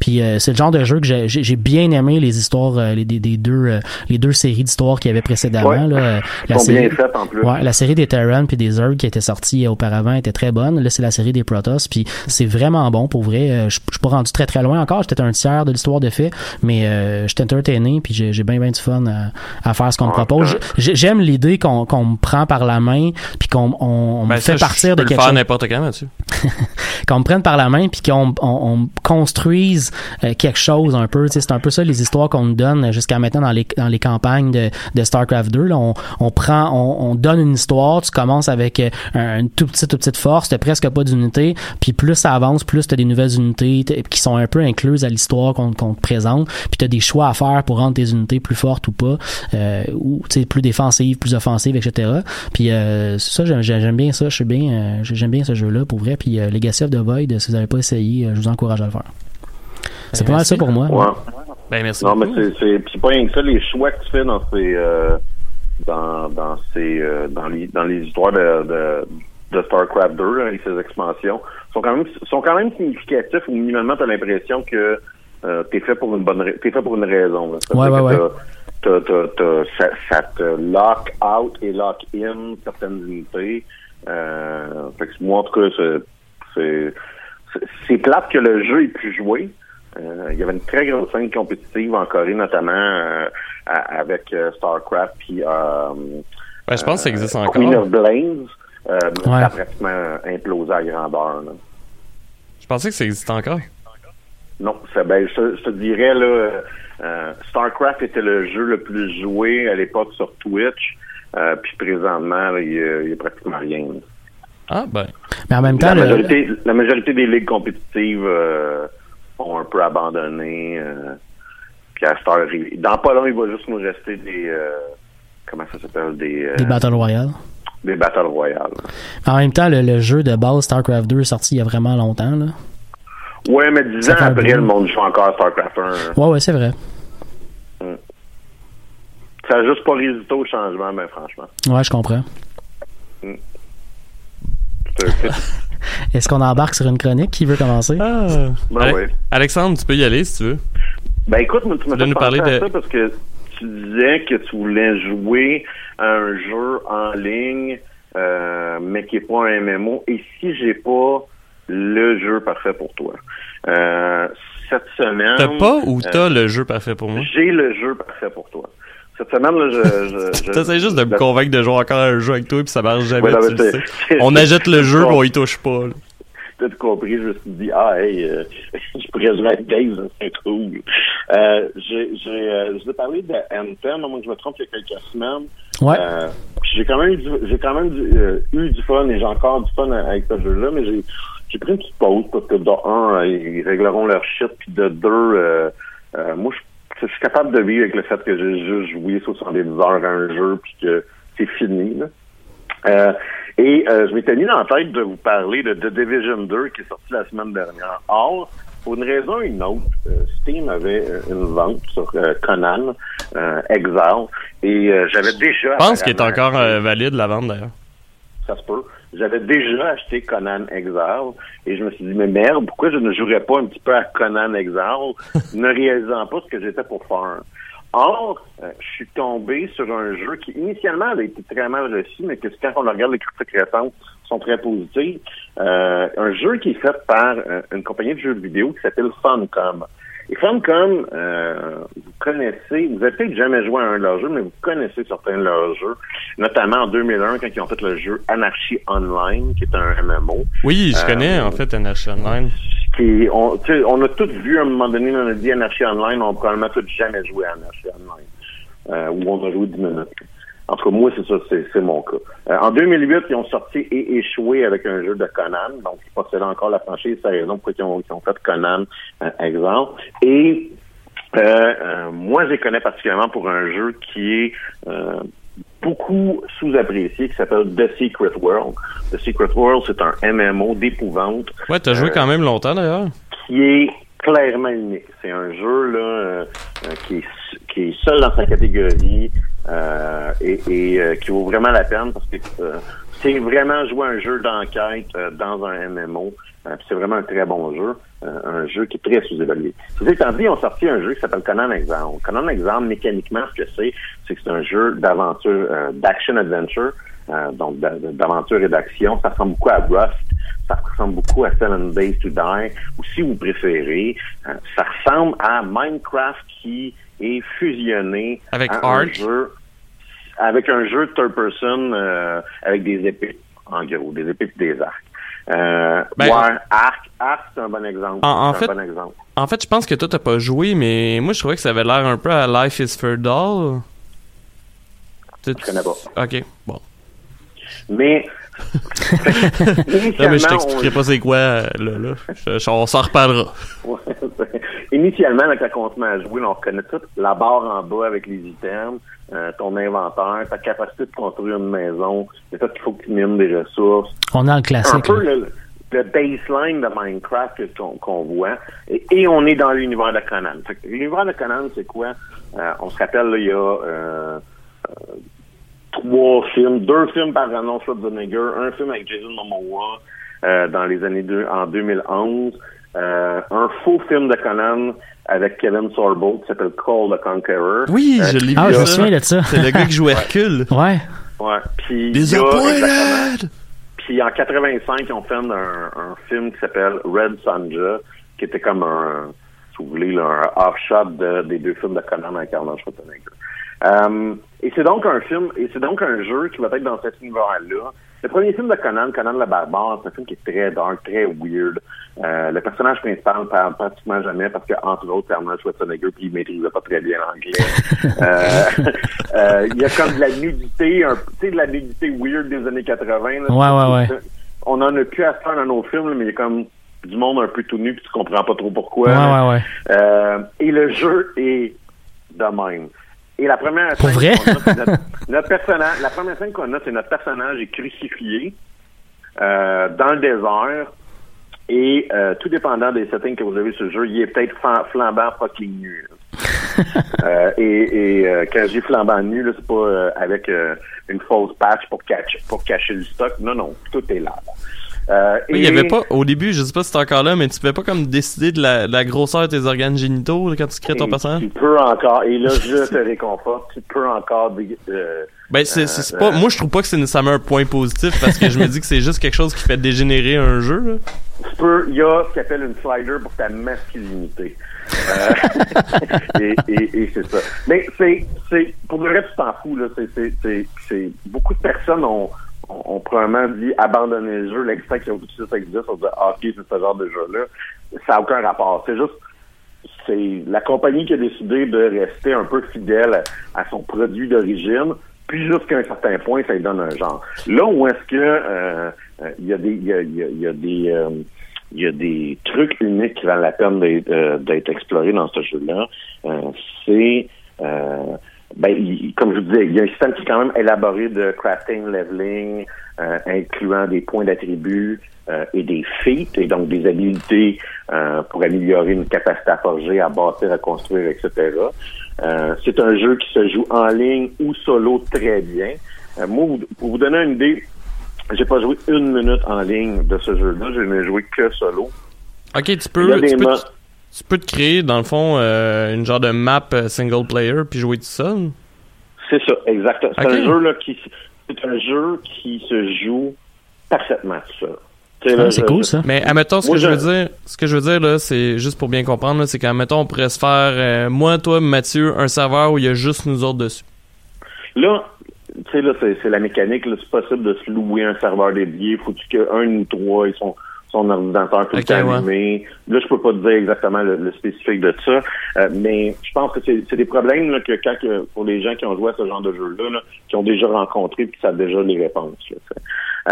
Puis euh, c'est le genre de jeu que j'ai- bien aimé les histoires, euh, les, des, des deux, euh, les deux séries d'histoires qu'il y avait précédemment. Ouais. Là, Euh, bien faites en plus. Ouais, la série des Terran puis des Zerg qui était sortie auparavant était très bonne. Là, c'est la série des Protoss, puis c'est vraiment bon pour vrai. Je suis pas rendu très très loin encore. J'étais un tiers de l'histoire de fait, mais euh, j'étais entertainé puis j'ai bien bien du fun à, à faire ce qu'on me propose. J'aime l'idée qu'on qu'on me prend par la main puis qu'on on, on Ben, me ça, fait je partir peux de le quelque faire n'importe quand, Mathieu. qu'on me prenne par la main puis qu'on on, on construise euh, quelque chose un peu. C'est un peu ça les histoires qu'on nous donne jusqu'à maintenant dans les dans les campagnes de, de Starcraft 2 là, on, on prend on, on donne une histoire tu commences avec euh, un- une toute petite toute petite force t'as presque pas d'unité puis plus ça avance plus t'as des nouvelles unités qui sont un peu incluses à l'histoire qu'on te présente puis t'as des choix à faire pour rendre tes unités plus fortes ou pas euh, ou tu sais plus défensives plus offensives etc puis euh, ça j'aime j'aime bien ça je suis bien euh, j'aime bien ce jeu là pour vrai puis euh, Legacy of the Void si vous n'avez pas essayé euh, je vous encourage à le faire c'est pas mal ça pour moi Ouais. Ben, merci Non, mais beaucoup. c'est, c'est, puis pas rien que ça, les choix que tu fais dans ces, euh, dans, dans ces, euh, dans les, dans les histoires de, de, de StarCraft 2 là, et ses expansions sont quand même, sont quand même significatifs ou minimalement t'as l'impression que euh, t'es fait pour une bonne, ra- t'es fait pour une raison. là. Ça veut Ouais, ouais, ouais. T'as- t'as- t'as- ça, ça te lock out et lock in certaines unités. Euh, fait que moi, en tout cas, c'est- c'est, c'est- c'est plate que le jeu ait pu jouer. Euh, il y avait une très grosse scène compétitive en Corée, notamment euh, avec euh, StarCraft puis euh, Ouais, je pense que ça existe euh, encore. Queen of Blaze. Euh, mais Ouais. Ça a pratiquement implosé à grandeur. là. Je pensais que ça existe encore. Non, ça, ben, je, te- je te dirais, là, euh, StarCraft était le jeu le plus joué à l'époque sur Twitch. Euh, puis présentement, il y a, pratiquement rien. Ah, ben. Mais en même temps, La le- majorité, la majorité des ligues compétitives euh, ont un peu abandonné. euh, puis à Star, dans pas long, il va juste nous rester des... euh, comment ça s'appelle? Des, euh, des Battle Royale. des Battle Royale. En même temps, le, le jeu de base StarCraft 2 est sorti il y a vraiment longtemps. Là. Ouais, mais dix Ça ans fait un après, le monde joue encore à StarCraft 1. hein. Ouais, ouais, c'est vrai. Ça n'a juste pas résisté au changement, ben franchement. Ouais, je comprends. Mm. Est-ce qu'on embarque sur une chronique? Qui veut commencer? Ben Ale- ouais. Alexandre, tu peux y aller si tu veux. Ben écoute, moi, tu m'as fait nous parler de- ça parce que tu disais que tu voulais jouer à un jeu en ligne, euh, mais qui est pas un MMO. Et si j'ai pas le jeu parfait pour toi, euh, cette semaine, T'as pas ou euh, t'as le jeu parfait pour moi? j'ai le jeu parfait pour toi. Cette semaine, là, je, je, je- T'essaies juste de me convaincre de jouer encore un jeu avec toi puis ça marche jamais, Ouais, tu le c'est- sais. c'est- On achète le jeu c'est- mais on y touche pas. là. T'as tout compris, je me suis dit, ah, hey, euh, je pourrais jouer avec Dave, ça serait cool. Euh, j'ai, j'ai, euh, je vais parler de Anthem, à moins que je me trompe, il y a quelques semaines. Ouais. Euh, j'ai quand même, eu du- j'ai quand même du- euh, eu du fun et j'ai encore du fun avec ce jeu-là, mais j'ai, pris une petite pause parce que de un, euh, ils régleront leur shit, puis de deux, euh, euh, moi, je, je suis capable de vivre avec le fait que j'ai juste joué 70 heures à un jeu puis que c'est fini, là. Euh, et je m'étais mis dans la tête de vous parler de The Division 2 qui est sorti la semaine dernière. Or, pour une raison ou une autre, Steam avait une vente sur Conan, Exile, et j'avais déjà... Je pense qu'il est encore valide la vente d'ailleurs. ça se peut. J'avais déjà acheté Conan Exile et je me suis dit, mais merde, pourquoi je ne jouerais pas un petit peu à Conan Exile, ne réalisant pas ce que j'étais pour faire? Or, euh, je suis tombé sur un jeu qui initialement avait été très mal reçu, mais que quand on regarde les critiques récentes, sont très positives. Euh, un jeu qui est fait par euh, une compagnie de jeux vidéo qui s'appelle Funcom. Et Funcom, euh, vous connaissez, vous avez peut-être jamais joué à un de leurs jeux, mais vous connaissez certains de leurs jeux, notamment en 2001 quand ils ont fait le jeu Anarchy Online, qui est un MMO. Oui, je Euh, connais en fait Anarchy Online. Qui, on, on a tous vu à un moment donné, on a dit Anarchy Online, on a probablement tous jamais joué à Anarchy Online, euh, où on a joué 10 minutes. En tout cas, moi, c'est ça, c'est, c'est mon cas. Euh, en 2008, ils ont sorti et échoué avec un jeu de Conan, donc ils possédaient encore la franchise, c'est la raison pour ils ont, ils ont fait Conan, euh, exemple. Et euh, euh, moi, je les connais particulièrement pour un jeu qui est euh, beaucoup sous-apprécié, qui s'appelle The Secret World. The Secret World, c'est un MMO d'épouvante Ouais, t'as joué quand même longtemps d'ailleurs. qui est clairement unique. C'est un jeu là euh, qui, est, qui est seul dans sa catégorie euh, et, et, euh, qui vaut vraiment la peine parce que euh, c'est vraiment jouer un jeu d'enquête euh, dans un MMO. Euh, c'est vraiment un très bon jeu, euh, un jeu qui est très sous-évalué. Ceci étant dit, ont sorti un jeu qui s'appelle Conan Exile. Conan Exile, mécaniquement, ce que c'est, c'est que c'est un jeu d'aventure, d'action-adventure, donc d'a- d'aventure et d'action. Ça ressemble beaucoup à Rust, ça ressemble beaucoup à Seven Days to Die, ou si vous préférez, ça ressemble à Minecraft qui est fusionné Avec un jeu avec un jeu de third person euh, avec des épées, en gros, des épées et des arcs. Euh, Ben, ouais, Arc, Arc, c'est un bon exemple. En- fait- un bon exemple. En fait, je pense que toi t'as pas joué, mais moi je trouvais que ça avait l'air un peu à Life is for Doll. Je connais pas. Ok, bon. Mais Non, mais je t'expliquerai on- pas c'est quoi euh, là, là. Je- je- on s'en reparlera. Ouais, Initialement, là, quand on se met à jouer, là, on reconnaît tout la barre en bas avec les items, euh, ton inventaire, ta capacité de construire une maison, le fait qu'il faut que tu mines des ressources. On a le un classique. peu là. le, le baseline de Minecraft qu'on voit. Et, et on est dans l'univers de Conan. L'univers de Conan, c'est quoi? Euh, on se rappelle, là, il y a euh, trois films, deux films par Arnold Schwarzenegger, un film avec Jason Momoa euh, dans les années deux, en 2011. Euh, un faux film de Conan avec Kevin Sorbo qui s'appelle Call the Conqueror. Oui, Euh, je l'ai vu. Ah, je me ça. souviens de ça. C'est le gars qui joue Hercule. Ouais. Ouais. Puis il y a- Disappointed! exactement. Puis en 85, ils ont fait un, un film qui s'appelle Red Sonja, qui était comme un, si vous voulez, là, un off-shot de- des deux films de Conan avec Arnold Schwarzenegger. Euh, et c'est donc un film, et c'est donc un jeu qui va être dans cet univers-là. Le premier film de Conan, Conan le Barbare, c'est un film qui est très dark, très weird. Euh, le personnage principal parle pratiquement jamais parce que, entre autres, c'est Arnold Schwarzenegger puis il maîtrisait pas très bien l'anglais. Euh, euh, Il y a comme de la nudité, un, tu sais, de la nudité weird des années 80. là. Ouais, ouais, ouais. On en a plus à faire dans nos films, là, mais il y a comme du monde un peu tout nu puis tu comprends pas trop pourquoi. Ouais, ouais, ouais. Euh, et le jeu est de même. Et la première Pour vrai? qu'on a, c'est notre, notre personnage, la première scène qu'on a, c'est notre personnage est crucifié euh, dans le désert. Et euh, tout dépendant des settings que vous avez sur le jeu, il est peut-être flambant fucking nu. Euh, et et euh, quand j'ai flambant nu, c'est pas euh, avec une fausse patch pour cacher le stock. Non, non, tout est là. Euh, Oui, il y avait pas, au début, je sais pas si c'est encore là, mais tu pouvais pas comme décider de la, de la grosseur de tes organes génitaux quand tu crées ton personnage? Tu peux encore, et là, je te réconforte, tu peux encore euh, Ben, c'est, pas, euh. moi, je trouve pas que c'est nécessairement un point positif parce que je me dis que c'est juste quelque chose qui fait dégénérer un jeu, là. tu peux, il y a ce qu'on appelle une slider pour ta masculinité. Euh, et et, et c'est ça. Mais c'est, c'est, pour le reste, tu t'en fous, là. C'est, c'est, c'est, c'est, beaucoup de personnes ont, ont, ont probablement dit abandonner le jeu, l'extrait qui a tout de suite existe, on dit, ah, ok, c'est ce genre de jeu-là. Ça n'a aucun rapport. C'est juste, c'est la compagnie qui a décidé de rester un peu fidèle à, son produit d'origine, puis jusqu'à un certain point, ça lui donne un genre. Là où est-ce que euh, euh, il y a des y a, y a- y a des euh, il y a des trucs uniques qui valent la peine d'être, euh, explorés dans ce jeu-là, euh, c'est euh, ben, il- comme je vous disais, il y a un système qui est quand même élaboré de crafting, leveling, euh, incluant des points d'attribut euh, et des feats, et donc des habiletés euh, pour améliorer une capacité à forger, à bâtir, à construire, etc. Euh, c'est un jeu qui se joue en ligne ou solo très bien. Euh, moi, pour vous donner une idée, j'ai pas joué une minute en ligne de ce jeu-là, je n'ai joué que solo. Ok, tu peux, tu tu peux te créer, dans le fond, euh, une genre de map euh, single player puis jouer tout seul? C'est ça, exact. C'est un jeu là qui c'est un jeu qui se joue parfaitement tout seul. Ah, c'est je- cool, ça. Mais admettons, ce Moi, que je je- veux dire, ce que je veux dire là, c'est juste pour bien comprendre, là, c'est qu'admettons, on pourrait se faire, euh, moi, toi, Mathieu, un serveur où il y a juste nous autres dessus. Là, tu sais, là, c'est la mécanique. là, C'est possible de se louer un serveur dédié. Faut-tu qu'un ou trois ils sont son ordinateur tout Ok, le temps ouais. allumé. Là, je peux pas te dire exactement le, le spécifique de ça, euh, mais je pense que c'est des problèmes là, que quand que, pour les gens qui ont joué à ce genre de jeu-là, là, qui ont déjà rencontré puis qui savent déjà les réponses. là,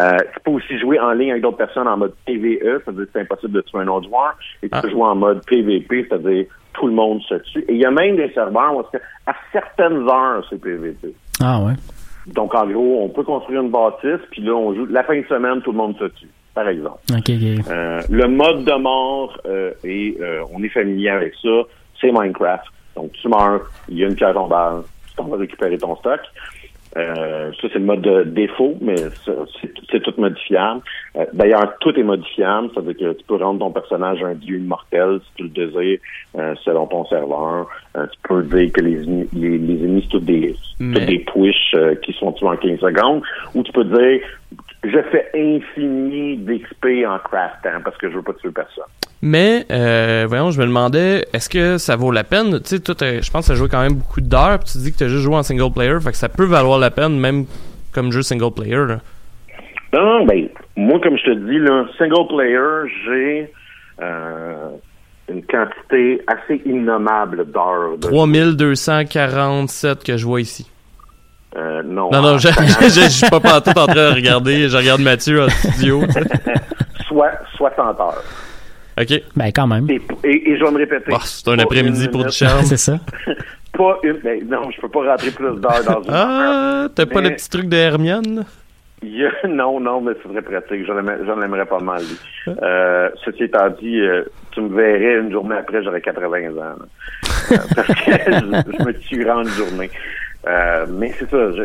euh, tu peux aussi jouer en ligne avec d'autres personnes en mode PVE, c'est-à-dire que c'est impossible de tuer un autre joueur, et tu Ah. peux jouer en mode PVP, c'est-à-dire tout le monde se tue. Et il y a même des serveurs où à certaines heures, c'est PVP. Ah ouais. Donc, en gros, on peut construire une bâtisse, puis là, on joue. La fin de semaine, tout le monde se tue, par exemple. Ok, ok. Euh, le mode de mort, euh, et euh, on est familier avec ça, c'est Minecraft. Donc, tu meurs, il y a une pierre tombale, tu t'en vas récupérer ton stock. Euh, ça, c'est le mode de défaut, mais ça, c'est tout modifiable. Euh, D'ailleurs, tout est modifiable, c'est-à-dire que tu peux rendre ton personnage un dieu immortel si tu le désires, euh, selon ton serveur. Tu peux dire que les, ennemis- les, les ennemis, c'est toutes des, Mais- toutes des push qui sont tués en 15 secondes. Ou tu peux dire, je fais infini d'XP en craftant parce que je veux pas tuer personne. Mais, euh, voyons, je me demandais, est-ce que ça vaut la peine? Tu sais, toi, je pense que tu as joué quand même beaucoup d'heures, puis tu dis que tu as juste joué en single player, fait que ça peut valoir la peine, même comme jeu single player. Là. Non, ben, moi, comme je te dis, là, single player, j'ai euh, une quantité assez innommable d'heures. de- 3247 que je vois ici. Euh, non, Non, non, je, je, je suis pas partout en train de regarder, je regarde Mathieu en studio. soit 60 heures. OK. Ben, quand même. Et, et, et je vais me répéter. Bah, c'est un après-midi pour du charme. C'est ça. Pas une. Ben, non, je peux pas rentrer plus d'heures dans une Ah, t'as pas le petit truc de Hermione? Il y a- non, non, mais c'est très pratique. J'en aimerais pas mal. Euh, ceci étant dit, euh, tu me verrais une journée après, j'aurais 80 ans. Euh, parce que je, je me tuerais en une journée. Euh, mais c'est ça, j'ai-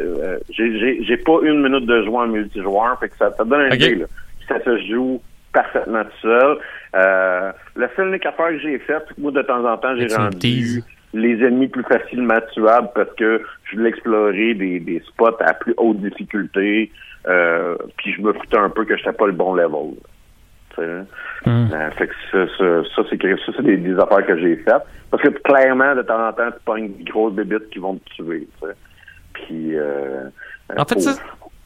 euh, pas une minute de jouer en multijoueur, fait que ça, donne une Ok. idée. Là. Ça se joue parfaitement tout seul. Euh, la seule unique affaire que j'ai faite, moi, de temps en temps, j'ai rendu les ennemis plus facilement tuables parce que je voulais explorer des, des spots à plus haute difficulté. Euh, puis je me foutais un peu que j'étais pas le bon level. Hmm. Euh, fait que ça, ça, ça, c'est c'est des, des affaires que j'ai faites. Parce que clairement, de temps en temps, tu pognes des grosses bébites qui vont te tuer. Puis euh, En fait, faut- ça,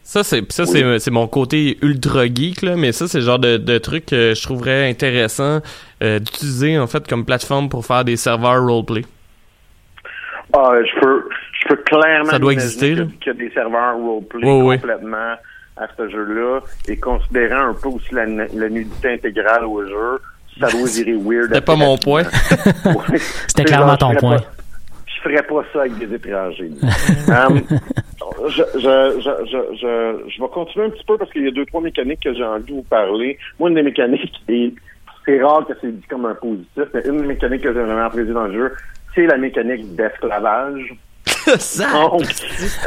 ça c'est ça Oui. c'est c'est mon côté ultra geek là, mais ça c'est le genre de, de truc que je trouverais intéressant euh, d'utiliser en fait comme plateforme pour faire des serveurs roleplay. Ah, je peux, je peux clairement Ça doit exister, qu'il y a des serveurs roleplay complètement à ce jeu-là et considérant un peu aussi la, la nudité intégrale au jeu, ça doit virer weird. C'était pas mon point. C'était clairement ton point. Je ferais pas ça avec des étrangers. Um, je, je, je, je, je, je vais continuer un petit peu parce qu'il y a deux, trois mécaniques que j'ai envie de vous parler. Moi, une des mécaniques, et c'est rare que c'est dit comme un positif, mais une des mécaniques que j'ai vraiment appréciée dans le jeu, c'est la mécanique d'esclavage. Donc,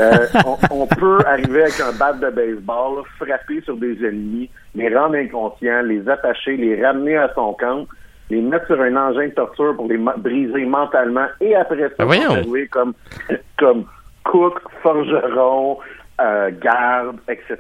euh, on, on peut arriver avec un bat de baseball, frapper sur des ennemis, les rendre inconscients, les attacher, les ramener à son camp, les mettre sur un engin de torture pour les briser mentalement et après ça, Ben comme, comme cook, forgeron, euh, garde, etc.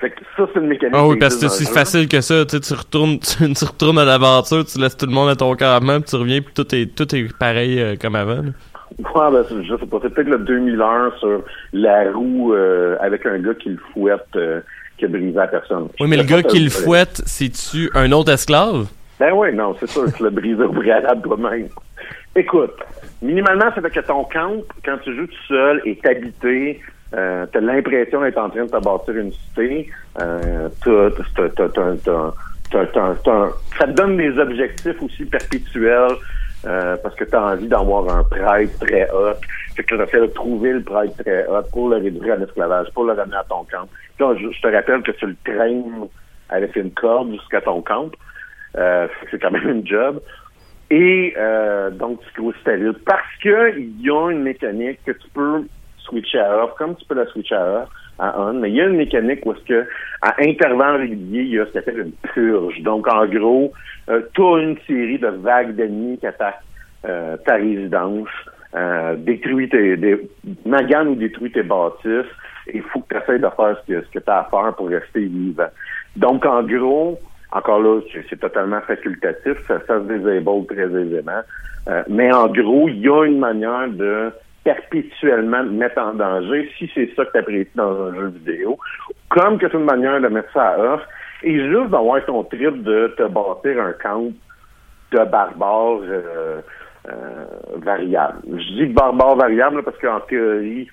Fait que ça, c'est une mécanique. Ah oui, parce que c'est si facile que ça, tu sais, tu retournes, tu, tu retournes à l'aventure, tu laisses tout le monde à ton campement, puis tu reviens, puis tout est, tout est pareil euh, comme avant. là. Ouais, ben, c'est- je sais pas, c'est peut-être le 2001 sur la roue euh, avec un gars qui le fouette brisé personne. Oui, mais le gars qui le fouette, c'est-tu un autre esclave? Ben oui, non, c'est sûr, tu l'as brisé au préalable toi-même. Écoute, minimalement, c'est que ton camp, quand tu joues tout seul, est habité, euh, t'as l'impression d'être en train de te bâtir une cité, ça te donne des objectifs aussi perpétuels euh, parce que tu as envie d'avoir un prêtre très hot. Fait que tu essaies de trouver le prêtre très hot pour le réduire à l'esclavage, pour le ramener à ton camp. Là, je, je te rappelle que tu le traînes avec une corde jusqu'à ton camp. Euh, c'est quand même une job. Et euh, donc, tu gros stérile. Parce que il y a une mécanique que tu peux switcher à off, comme tu peux la switcher à off, mais il y a une mécanique où est-ce que, à intervalles réguliers, il y a ce qu'on appelle une purge. Donc, en gros, euh, as une série de vagues d'ennemis qui attaquent euh, ta résidence, euh, détruit tes, des, ou détruit tes bâtisses, et il faut que tu essaies de faire ce que, ce tu as à faire pour rester vivant. Donc, en gros, encore là, c'est- totalement facultatif, ça, ça se désable très aisément. Euh, mais en gros, il y a une manière de perpétuellement te mettre en danger si c'est ça que tu apprécies dans un jeu vidéo. Comme que c'est une manière de mettre ça à off. Et juste d'avoir ton trip de te bâtir un camp de barbares euh, euh, variables. Je dis barbare variable là, parce qu'en théorie,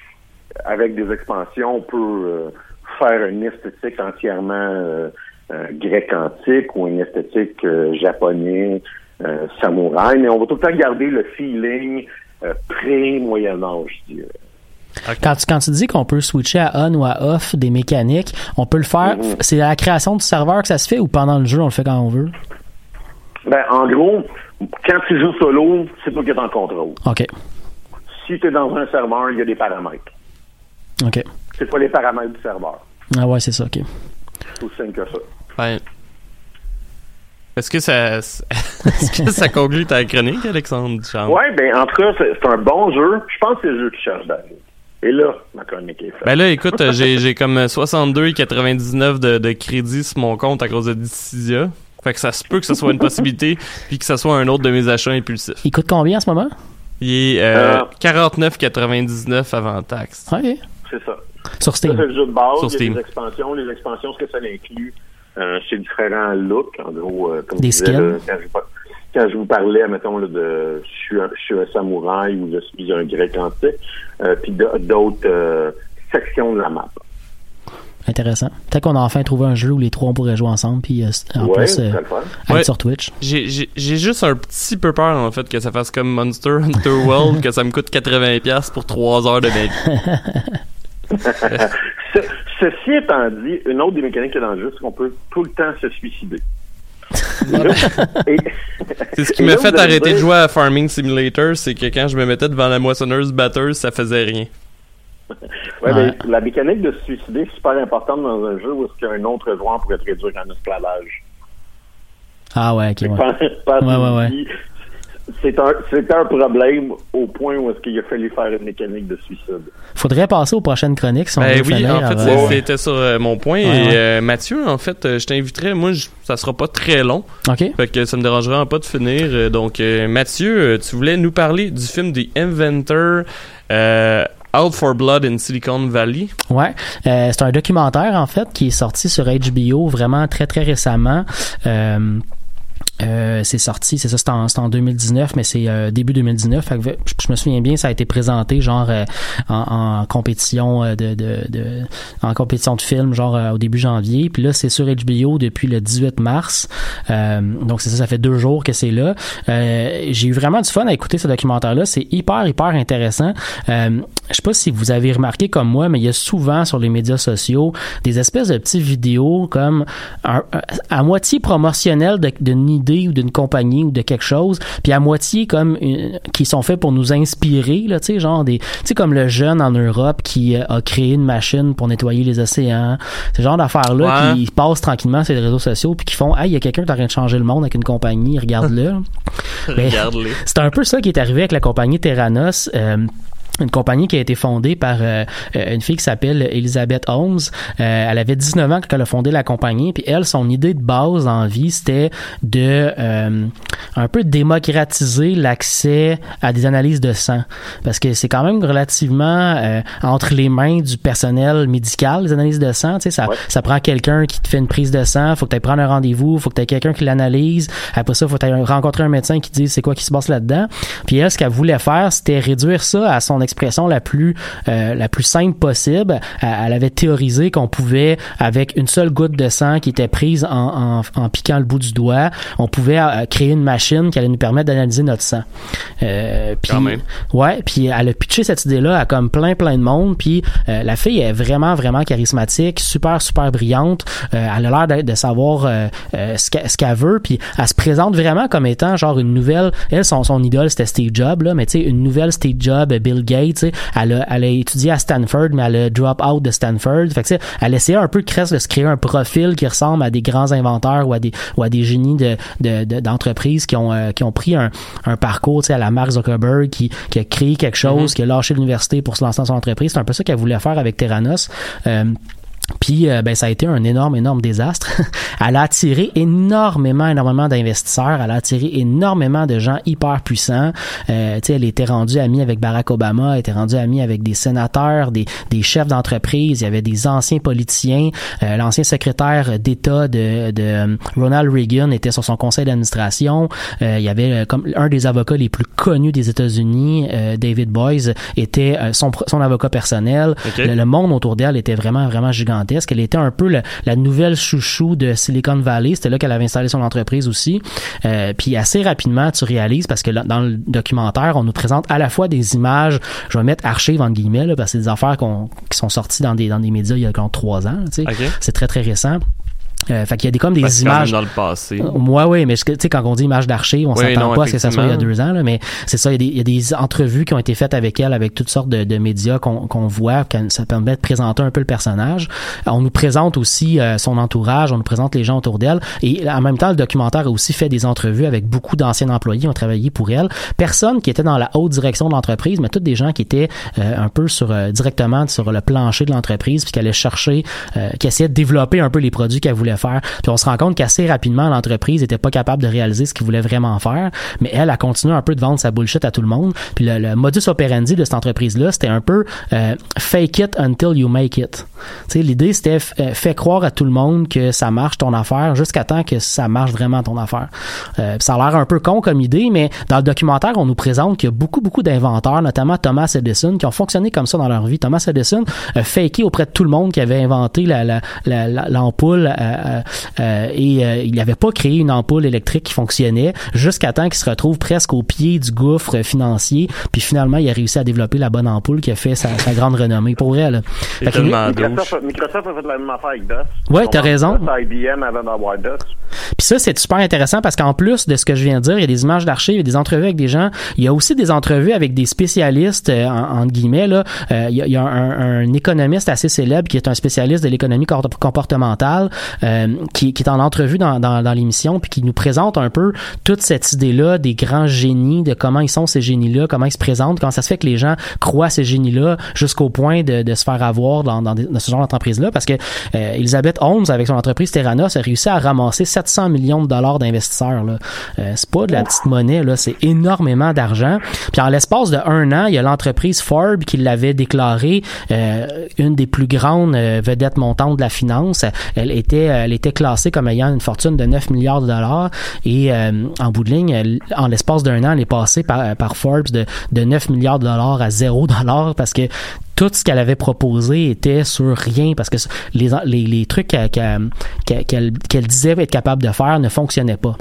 avec des expansions, on peut euh, faire une esthétique entièrement euh, grec antique ou une esthétique euh, japonais, euh, samouraï, mais on va tout le temps garder le feeling euh, pré-Moyen Âge, je dirais. Quand tu, quand tu dis qu'on peut switcher à on ou à off des mécaniques, on peut le faire. Mhm. C'est à la création du serveur que ça se fait ou pendant le jeu, on le fait quand on veut? Ben, en gros, quand tu joues solo, c'est toi qui es en contrôle. OK. Si tu es dans un serveur, il y a des paramètres. OK. C'est pas les paramètres du serveur? Ah ouais, c'est ça, OK. C'est aussi simple que ça. Ben, est-ce que ça, est-ce que ça conclut ta chronique, Alexandre Duchamp? Ouais, ben, en tout cas, c'est un bon jeu. Je pense que c'est le jeu qui cherche David. Et là, ma chronique est faite. Ben là, écoute, euh, j'ai, j'ai comme 62,99 de, de crédit sur mon compte à cause de Dissidia. Fait que ça se peut que ce soit une possibilité, puis que ce soit un autre de mes achats impulsifs. Il coûte combien en ce moment? Il est euh, Euh. 49,99 avant taxe. OK. C'est ça. Sur Ça, Steam. c'est le jeu de base. Sur il y a Steam. des expansions. Les expansions, ce que ça inclut, euh, c'est différents looks. En gros, euh, comme Des je disais, skins? là, quand, je, par- quand je vous parlais, mettons, là, de je suis, un, je suis un samouraï ou je suis un grec antique, euh, puis d'autres euh, sections de la map. Intéressant. Peut-être qu'on a enfin trouvé un jeu où les trois on pourrait jouer ensemble, puis euh, en ouais, plus, euh, Ouais. sur Twitch. J'ai, juste un petit peu peur, en fait, que ça fasse comme Monster Hunter World, que ça me coûte 80$ pour 3 heures de ma vie. Ce- ceci étant dit, une autre des mécaniques qu'il y a dans le jeu, c'est qu'on peut tout le temps se suicider. C'est ce qui m'a fait arrêter de jouer à Farming Simulator, c'est que quand je me mettais devant la moissonneuse batteuse, ça faisait rien. Ouais, Ouais. mais la mécanique de se suicider est super importante dans un jeu où est-ce qu'un autre joueur pourrait te réduire en esclavage. Ah ouais, ok, ouais. Pas- pas Ouais, ouais, ouais. C'est un, c'est un problème au point où est-ce qu'il a fallu faire une mécanique de suicide. Faudrait passer aux prochaines chroniques si on Ben veut oui, finir en fait, c'est- c'était sur euh, mon point. Ouais, et ouais. euh, Mathieu, en fait, euh, je t'inviterais. Moi, je- ça sera pas très long. OK. Fait que ça me dérangera pas de finir. Euh, Donc, euh, Mathieu, euh, tu voulais nous parler du film The Inventor, euh, Out for Blood in Silicon Valley. Ouais, euh, c'est un documentaire en fait qui est sorti sur HBO vraiment très très récemment. Euh, euh, c'est sorti, c'est ça, c'est en, en 2019, mais c'est euh, début 2019. Fait que je, me souviens bien, ça a été présenté genre euh, en, en compétition euh, de, de, de- en compétition de film, genre euh, au début janvier. Puis là, c'est sur HBO depuis le 18 mars. Euh, donc c'est ça, ça fait deux jours que c'est là. J'ai eu vraiment du fun à écouter ce documentaire-là. C'est hyper hyper intéressant. Je sais pas si vous avez remarqué comme moi, mais il y a souvent sur les médias sociaux des espèces de petites vidéos comme un- à moitié promotionnelles de- d'une idée ou d'une compagnie ou de quelque chose, puis à moitié comme une- qui sont faits pour nous inspirer là, tu sais genre des tu sais comme le jeune en Europe qui euh, a créé une machine pour nettoyer les océans, ce genre d'affaires là Ouais. qui passent tranquillement sur les réseaux sociaux puis qui font "Hey, il y a quelqu'un qui est en train de changer le monde avec une compagnie, regarde-le." Ben, Regarde-les. c'est un peu ça qui est arrivé avec la compagnie Terranos. euh, une compagnie qui a été fondée par euh, euh, une fille qui s'appelle Elizabeth Holmes. Euh, elle avait 19 ans quand elle a fondé la compagnie. Puis elle, son idée de base en vie, c'était de euh, un peu démocratiser l'accès à des analyses de sang. Parce que c'est quand même relativement euh, entre les mains du personnel médical, les analyses de sang. Tu sais, ça, ça prend quelqu'un qui te fait une prise de sang, faut que tu ailles prendre un rendez-vous, faut que tu aies quelqu'un qui l'analyse. Après ça, faut que tu rencontrer un médecin qui te dise c'est quoi qui se passe là-dedans. Puis elle, ce qu'elle voulait faire, c'était réduire ça à son expression la plus euh, la plus simple possible. Elle, elle avait théorisé qu'on pouvait, avec une seule goutte de sang qui était prise en, en, en piquant le bout du doigt, on pouvait euh, créer une machine qui allait nous permettre d'analyser notre sang. Euh, puis, Quand même. Ouais, puis elle a pitché cette idée-là à comme plein plein de monde. Puis euh, la fille est vraiment vraiment charismatique, super super brillante. Euh, elle a l'air de savoir euh, euh, ce qu'elle ce qu'elle veut. Puis elle se présente vraiment comme étant genre une nouvelle. Elle son son idole c'était Steve Jobs là, mais tu sais une nouvelle Steve Jobs, Bill Gates. Tu sais. Elle a elle a étudié à Stanford, mais elle a drop out de Stanford. Fait que elle essayait un peu de se créer un profil qui ressemble à des grands inventeurs ou à des ou à des génies de de- de- d'entreprises qui ont euh, qui ont pris un, un parcours tu sais à la Mark Zuckerberg qui qui a créé quelque chose, qui a lâché l'université pour se lancer dans son entreprise. C'est un peu ça qu'elle voulait faire avec Terranos. Euh, puis euh, ben ça a été un énorme énorme désastre. elle a attiré énormément énormément d'investisseurs, elle a attiré énormément de gens hyper puissants. Euh, tu sais elle était rendue amie avec Barack Obama, elle était rendue amie avec des sénateurs, des, des chefs d'entreprise, il y avait des anciens politiciens, Euh, l'ancien secrétaire d'État de, de euh, Ronald Reagan était sur son conseil d'administration. Euh, il y avait euh, comme un des avocats les plus connus des États-Unis, euh, David Boys, était son son avocat personnel. Le monde autour d'elle était vraiment vraiment gigantesque. Elle était un peu le- la nouvelle chouchou de Silicon Valley. C'était là qu'elle avait installé son entreprise aussi. Euh, puis assez rapidement, tu réalises parce que là, dans le documentaire, on nous présente à la fois des images. Je vais mettre archives entre guillemets là, parce que c'est des affaires qui sont sorties dans des dans des médias il y a quand trois ans. tu sais. Ok. C'est très très récent. Euh, fait qu'il y a des comme des même images dans le passé. moi, oui, mais tu sais, quand on dit image d'archive, on Oui, s'attend pas à ce que ça soit il y a deux ans, là, mais c'est ça, il y, a des, il y a des entrevues qui ont été faites avec elle, avec toutes sortes de, de médias qu'on qu'on voit, ça permet de présenter un peu le personnage. On nous présente aussi euh, son entourage, on nous présente les gens autour d'elle, et en même temps, le documentaire a aussi fait des entrevues avec beaucoup d'anciens employés qui ont travaillé pour elle. Personne qui était dans la haute direction de l'entreprise, mais toutes des gens qui étaient euh, un peu sur euh, directement sur le plancher de l'entreprise, puis qui allaient chercher, euh, qui essayaient de développer un peu les produits qu'elle voulait faire. Puis on se rend compte qu'assez rapidement, l'entreprise était pas capable de réaliser ce qu'il voulait vraiment faire, mais elle a continué un peu de vendre sa bullshit à tout le monde. Puis le, modus operandi de cette entreprise-là, c'était un peu euh, fake it until you make it. L'idée c'était euh, fais croire à tout le monde que ça marche ton affaire jusqu'à temps que ça marche vraiment ton affaire. Euh, ça a l'air un peu con comme idée, mais dans le documentaire, on nous présente qu'il y a beaucoup beaucoup d'inventeurs, notamment Thomas Edison, qui ont fonctionné comme ça dans leur vie. Thomas Edison a faké auprès de tout le monde qui avait inventé la- la- la- la- euh, euh, et euh, il n'avait pas créé une ampoule électrique qui fonctionnait jusqu'à temps qu'il se retrouve presque au pied du gouffre financier. Puis finalement, il a réussi à développer la bonne ampoule qui a fait sa, sa grande renommée. Pour vrai, là. C'est tellement Microsoft, a fait la même affaire avec DOS. Ont t'as raison. DOS à IBM avant d'avoir DOS. Puis ça, c'est super intéressant parce qu'en plus de ce que je viens de dire, il y a des images d'archives, il y a des entrevues avec des gens. Il y a aussi des entrevues avec des spécialistes, euh, en, entre guillemets. Là. Euh, il y a, il y a un, un économiste assez célèbre qui est un spécialiste de l'économie comportementale euh, qui, qui est en entrevue dans, dans, dans l'émission puis qui nous présente un peu toute cette idée-là des grands génies, de comment ils sont ces génies-là, comment ils se présentent, comment ça se fait que les gens croient ces génies-là jusqu'au point de, de se faire avoir dans, dans, ce genre d'entreprise-là. Parce que euh, Elizabeth Holmes, avec son entreprise Terranos, a réussi à ramasser 700 millions de dollars d'investisseurs. Euh, c'est pas de la petite monnaie, là, c'est énormément d'argent. Puis en l'espace de un an, il y a l'entreprise Forbes qui l'avait déclaré euh, une des plus grandes euh, vedettes montantes de la finance. Elle était, elle était classée comme ayant une fortune de 9 milliards de dollars et euh, en bout de ligne, en l'espace d'un an, elle est passée par, par Forbes de, de 9 milliards de dollars à 0 dollars parce que tout ce qu'elle avait proposé était sur rien parce que les, les, les trucs qu'elle qu'elle disait être capable de faire ne fonctionnaient pas.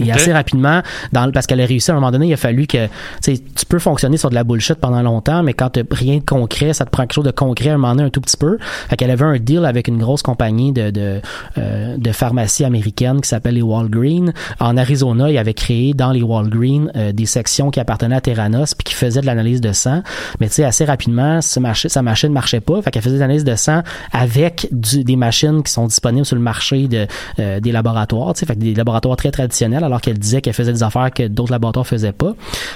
Et assez rapidement, dans, parce qu'elle a réussi à un moment donné, il a fallu que tu peux fonctionner sur de la bullshit pendant longtemps, mais quand tu rien de concret, ça te prend quelque chose de concret à un moment donné un tout petit peu. Fait qu'elle avait un deal avec une grosse compagnie de, de, euh, de pharmacie américaine qui s'appelle les Walgreens. En Arizona, il avait créé dans les Walgreens euh, des sections qui appartenaient à Terranos puis qui faisaient de l'analyse de sang. Mais tu sais, assez rapidement, ce marché, sa machine marchait pas. Fait qu'elle faisait de l'analyse de sang avec du, des machines qui sont disponibles sur le marché de, euh, des laboratoires. Tu sais, fait que des laboratoires très traditionnels alors qu'elle disait qu'elle faisait des affaires que d'autres laboratoires faisaient pas.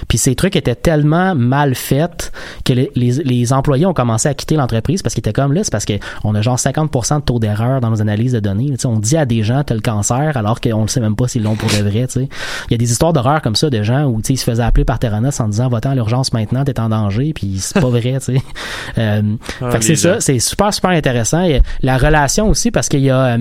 Puis ces trucs étaient tellement mal faits que les, les, les employés ont commencé à quitter l'entreprise parce qu'ils étaient comme là, c'est parce que on a genre 50% de taux d'erreur dans nos analyses de données. Tu sais, on dit à des gens t'as le cancer alors qu'on ne sait même pas s'ils l'ont pour de vrai. Tu sais. Il y a des histoires d'horreur comme ça de gens où tu sais, ils se faisaient appeler par Terranos en disant va-t'en à l'urgence maintenant, t'es en danger, puis c'est pas vrai. Tu sais. Euh, Ah, fait que c'est ça, c'est super super intéressant. Et la relation aussi parce qu'il y a euh,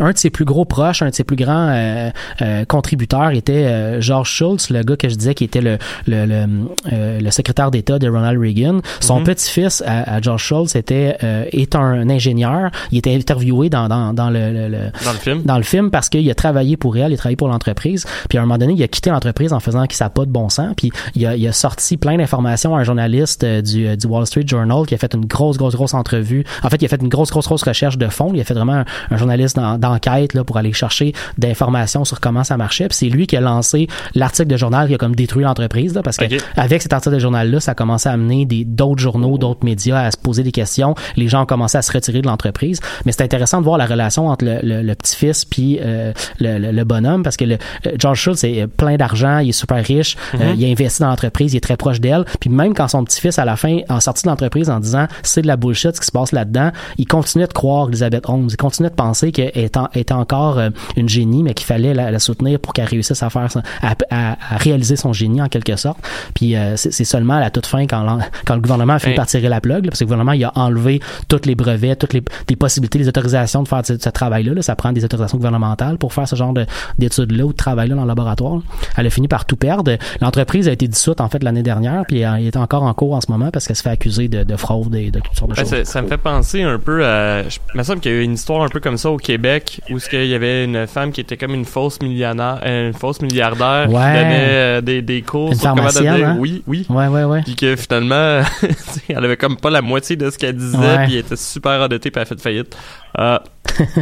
un de ses plus gros proches, un de ses plus grands euh, euh, contributeurs était euh, George Schultz, le gars que je disais qui était le le, le, euh, le secrétaire d'État de Ronald Reagan. Son Mhm. petit-fils à, à George Schultz était euh, est un ingénieur. Il était interviewé dans dans, dans le, le- le- Dans le film. dans le film parce qu'il a travaillé pour elle, il a travaillé pour l'entreprise. Puis à un moment donné, il a quitté l'entreprise en faisant qu'il ça pas de bon sens. Puis il a, il a sorti plein d'informations à un journaliste euh, du, du Wall Street Journal qui a fait une grosse, grosse, grosse entrevue. En fait, il a fait une grosse, grosse, grosse recherche de fond. Il a fait vraiment un, un journaliste d'en- d'enquête là pour aller chercher d'informations sur comment ça marchait. Puis c'est lui qui a lancé l'article de journal qui a comme détruit l'entreprise là, parce que Ok. avec cet article de journal là, ça a commencé à amener des d'autres journaux, d'autres médias à se poser des questions. Les gens ont commencé à se retirer de l'entreprise. Mais c'est intéressant de voir la relation entre le, le- le petit-fils puis euh, le, le- bonhomme parce que le, euh, George Schultz est plein d'argent, il est super riche, euh, il a investi dans l'entreprise, il est très proche d'elle. Puis même quand son petit-fils à la fin en sorti de l'entreprise en disant c'est de la bullshit ce qui se passe là-dedans, il continuait de croire Elizabeth Holmes, il continuait de penser qu'elle en- était encore euh, une génie, mais qu'il fallait la, la soutenir pour qu'elle réussisse à faire à, à- à réaliser son génie en quelque sorte. Puis euh, c'est seulement à la toute fin quand, quand le gouvernement a fini Hey. par tirer la plug, là, parce que le gouvernement il a enlevé tous les brevets, toutes les, les possibilités, les autorisations de faire ce, ce travail-là. là. Ça prend des autorisations gouvernementales pour faire ce genre de- d'études-là ou de travail-là dans le laboratoire. Elle a fini par tout perdre. L'entreprise a été dissoute en fait l'année dernière, puis elle est encore en cours en ce moment parce qu'elle se fait accuser de, de fraude et de toutes sortes de Ouais, choses. ça, ça me fait penser un peu à. Je il me semble qu'il y a eu une histoire un peu comme ça au Québec où ce qu'il y avait une femme qui était comme une fausse millionnaire, euh, une fausse milliardaire qui donnait euh, des, des cours Une sur comment devenir. hein? Oui, oui. Ouais, ouais, ouais. Puis que finalement, elle avait comme pas la moitié de ce qu'elle disait, puis elle était super endettée, puis elle a fait faillite. Ah,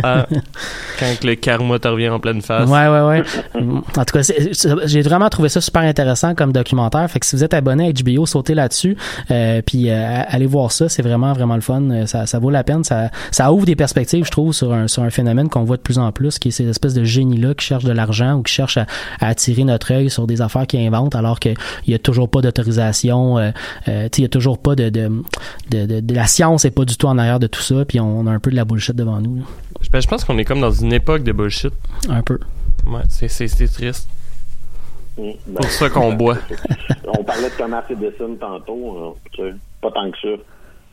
ah, quand le karma te revient en pleine face. Ouais, ouais, ouais. en tout cas, j'ai vraiment trouvé ça super intéressant comme documentaire. Fait que si vous êtes abonné à HBO, sautez là-dessus. Euh, puis euh, allez voir ça. C'est vraiment, vraiment le fun. Euh, Ça, ça vaut la peine. Ça, ça ouvre des perspectives, je trouve, sur un, sur un phénomène qu'on voit de plus en plus, qui est ces espèces de génies-là qui cherchent de l'argent ou qui cherchent à, attirer notre œil sur des affaires qu'ils inventent alors qu'il n'y a toujours pas d'autorisation. Euh, euh, il y a toujours pas de, de, de, de, de- La science est pas du tout en arrière de tout ça. Puis on a un peu de la bullshit devant nous. Ben, je pense qu'on est comme dans une époque de bullshit. Un peu. Ouais, c'est, c'est, c'est triste. Mm, ben, Pour ça qu'on boit. On parlait de Thomas Edison tantôt, hein, pas tant que ça.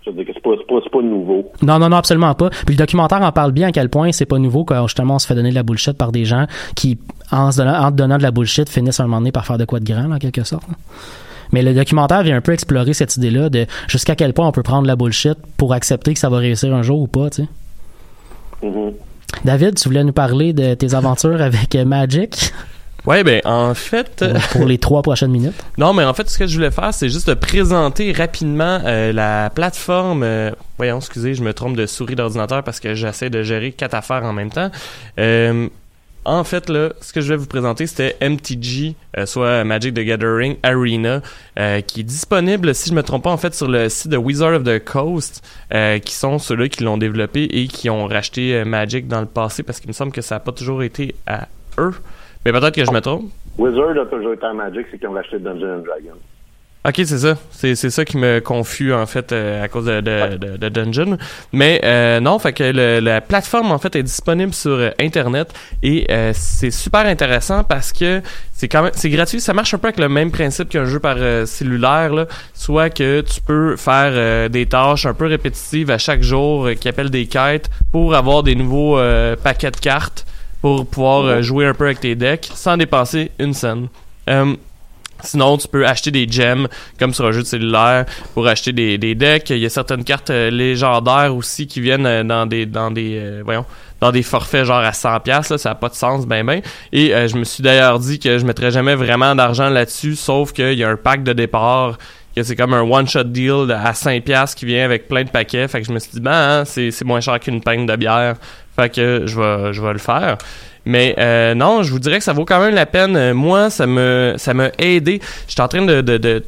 C'est pas, c'est pas, c'est pas nouveau. Non, non, non, absolument pas. Puis le documentaire en parle bien à quel point c'est pas nouveau quand justement on se fait donner de la bullshit par des gens qui, en se donnant, en te donnant de la bullshit, finissent à un moment donné par faire de quoi de grand, là, en quelque sorte. là. Mais le documentaire vient un peu explorer cette idée-là de jusqu'à quel point on peut prendre la bullshit pour accepter que ça va réussir un jour ou pas, tu sais. Mhm. David, tu voulais nous parler de tes aventures avec Magic? Ouais, ben en fait. Pour, pour les trois prochaines minutes. Non, mais en fait, ce que je voulais faire, c'est juste de présenter rapidement euh, la plateforme. euh, voyons, excusez, je me trompe de souris d'ordinateur parce que j'essaie de gérer quatre affaires en même temps. Euh, en fait, là, ce que je vais vous présenter, c'était MTG, euh, soit Magic the Gathering Arena, euh, qui est disponible, si je me trompe pas, en fait, sur le site de Wizard of the Coast, euh, qui sont ceux-là qui l'ont développé et qui ont racheté Magic dans le passé, parce qu'il me semble que ça n'a pas toujours été à eux. Mais peut-être que je me trompe. Wizard a toujours été en Magic, c'est qu'ils ont acheté Dungeons Dragons. Ok, c'est ça. C'est, c'est ça qui me confus en fait euh, à cause de, de, de, de Dungeon. Mais euh, non, fait que le- la plateforme en fait est disponible sur euh, internet et euh, c'est super intéressant parce que c'est quand même c'est gratuit. Ça marche un peu avec le même principe qu'un jeu par euh, cellulaire, là. soit que tu peux faire euh, des tâches un peu répétitives à chaque jour qui appellent des quêtes pour avoir des nouveaux euh, paquets de cartes pour pouvoir jouer un peu avec tes decks sans dépenser une scène. Sinon, tu peux acheter des gems, comme sur un jeu de cellulaire, pour acheter des, des decks. Il y a certaines cartes euh, légendaires aussi qui viennent euh, dans des dans des euh, voyons dans des forfaits genre à 100 pièces ça a pas de sens ben ben. Et je me suis d'ailleurs dit que je mettrais jamais vraiment d'argent là-dessus, sauf qu'il y a un pack de départ que c'est comme un one shot deal de- à 5 pièces qui vient avec plein de paquets. Fait que je me suis dit ben hein, c'est moins cher qu'une pinte de bière. Fait que je vais je vais le faire. Mais euh, non, je vous dirais que ça vaut quand même la peine. Euh, Moi, ça me ça m'a aidé. J'étais en train de, de, de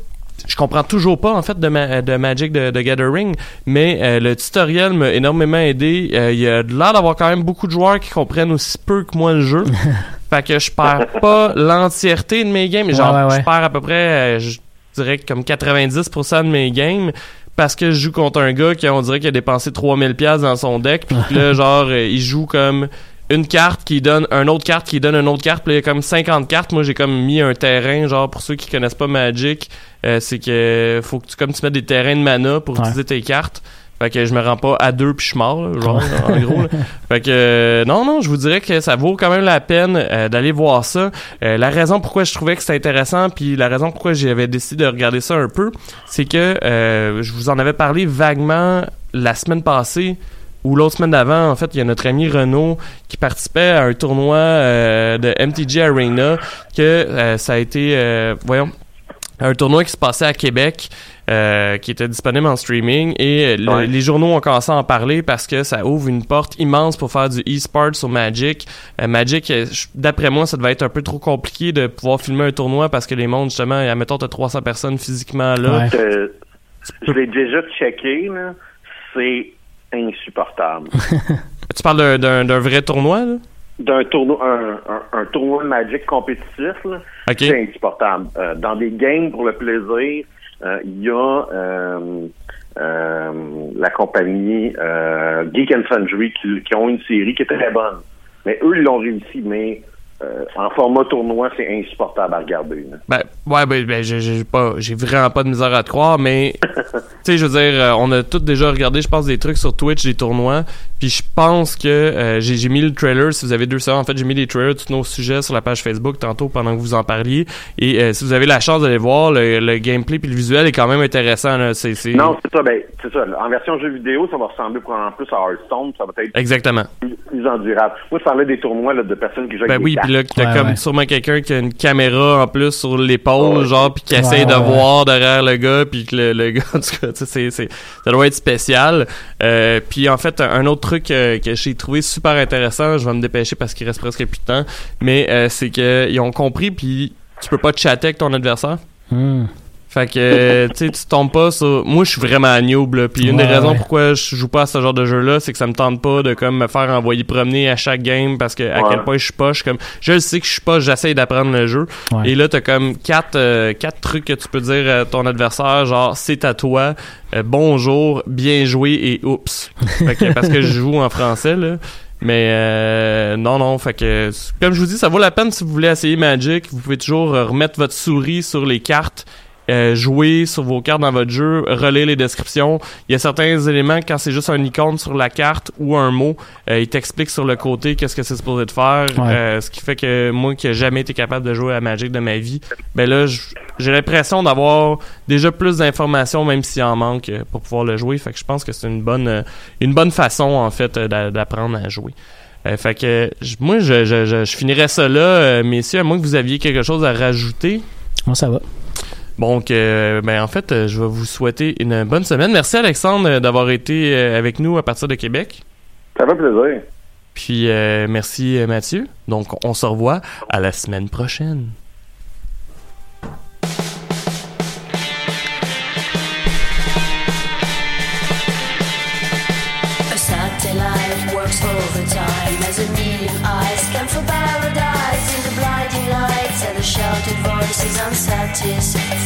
je comprends toujours pas en fait de, ma- de Magic de, de Gathering, mais euh, le tutoriel m'a énormément aidé. Euh, Il y a de l'air d'avoir quand même beaucoup de joueurs qui comprennent aussi peu que moi le jeu. fait que je perds pas l'entièreté de mes games. Genre, Ouais, ouais, ouais. je perds à peu près, euh, je dirais comme 90% de mes games parce que je joue contre un gars qui on dirait qu'il a dépensé 3000 pièces dans son deck puis là genre il joue comme une carte qui donne une autre carte qui donne une autre carte puis il y a comme 50 cartes moi j'ai comme mis un terrain genre pour ceux qui connaissent pas Magic euh, c'est que faut que tu comme tu mettes des terrains de mana pour Ouais. utiliser tes cartes fait que je me rends pas à deux puis je suis mort là, genre en gros là. fait que euh, non non je vous dirais que ça vaut quand même la peine euh, d'aller voir ça Euh, la raison pourquoi je trouvais que c'était intéressant puis la raison pourquoi j'avais décidé de regarder ça un peu c'est que euh, je vous en avais parlé vaguement la semaine passée ou l'autre semaine d'avant, en fait, il y a notre ami Renaud qui participait à un tournoi euh, de MTG Arena que euh, ça a été, euh, voyons, un tournoi qui se passait à Québec, euh, qui était disponible en streaming et euh, le- Ouais. les journaux ont commencé à en parler parce que ça ouvre une porte immense pour faire du e-sport sur Magic. Euh, Magic, euh, d'après moi, ça devait être un peu trop compliqué de pouvoir filmer un tournoi parce que les mondes, justement, admettons, t'as 300 personnes physiquement là. Ouais. Euh, je l'ai déjà checké, là. C'est insupportable. Tu parles d'un- vrai tournoi, là? D'un tournoi, un, un, un tournoi de Magic compétitif, là, OK. c'est insupportable. Euh, dans des games pour le plaisir, euh, il y a euh, la compagnie Geek and Sundry qui, qui ont une série qui est très bonne. Mais eux, ils l'ont réussi, mais euh, en format tournoi, c'est insupportable à regarder. là. Ben, ouais, ben, ben j'ai pas, j'ai vraiment pas de misère à te croire, mais, tu sais, je veux dire, euh, on a tous déjà regardé, je pense, des trucs sur Twitch, des tournois, puis je pense que euh, j'ai mis le trailer, si vous avez deux secondes, en fait, j'ai mis les trailers de tous nos sujets sur la page Facebook tantôt pendant que vous en parliez, et si vous avez la chance d'aller voir, le, le gameplay puis le visuel est quand même intéressant, là, c'est... c'est- Non, c'est ça. Ben, c'est ça. En version jeu vidéo, ça va ressembler probablement plus à Hearthstone. Ça va être Exactement. plus, plus endurable. Moi, je parlais des tournois là, de personnes qui jouent Ben avec oui, des puis là, t'as Ouais, comme ouais. sûrement quelqu'un qui a une caméra en plus sur l'épaule, Ouais. genre, puis qui Ouais, essaie de voir derrière le gars, puis que le, le gars, en tout cas, tu sais, c'est, c'est, ça doit être spécial. Euh, puis en fait, un autre truc euh, que j'ai trouvé super intéressant, je vais me dépêcher parce qu'il reste presque plus de temps, mais euh, c'est que ils ont compris, puis tu peux pas chatter avec ton adversaire. Hmm. Fait que, euh, tu sais, tu tombes pas sur... Moi, je suis vraiment noob, là. Puis une des Ouais, raisons ouais. pourquoi je joue pas à ce genre de jeu-là, c'est que ça me tente pas de, comme, me faire envoyer promener à chaque game parce que, à Ouais. quel point je suis pas, je suis comme... Je le sais que je suis pas, j'essaye d'apprendre le jeu. Ouais. Et là, t'as comme quatre, euh, quatre trucs que tu peux dire à ton adversaire, genre, c'est à toi, euh, bonjour, bien joué et oups. Fait que, parce que je joue en français, là. Mais euh, non, non, fait que comme je vous dis, ça vaut la peine si vous voulez essayer Magic. Vous pouvez toujours remettre votre souris sur les cartes, euh, jouer sur vos cartes dans votre jeu, relire les descriptions. Il y a certains éléments quand c'est juste un icône sur la carte ou un mot, euh, il t'explique sur le côté qu'est-ce que c'est supposé de faire. Ouais. Euh, ce qui fait que moi qui n'ai jamais été capable de jouer à Magic de ma vie, ben là j'ai l'impression d'avoir déjà plus d'informations même s'il en manque euh, pour pouvoir le jouer. Fait que je pense que c'est une bonne une bonne façon en fait d'a- d'apprendre à jouer. Euh, fait que moi, je, je, je, je finirais ça là, messieurs, à moins que vous aviez quelque chose à rajouter. Moi, ça va. Donc, euh, ben, en fait, euh, je vais vous souhaiter une bonne semaine. Merci, Alexandre, euh, d'avoir été euh, avec nous à partir de Québec. Ça fait plaisir. Puis, euh, merci, Mathieu. Donc, on se revoit à la semaine prochaine.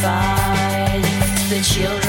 The children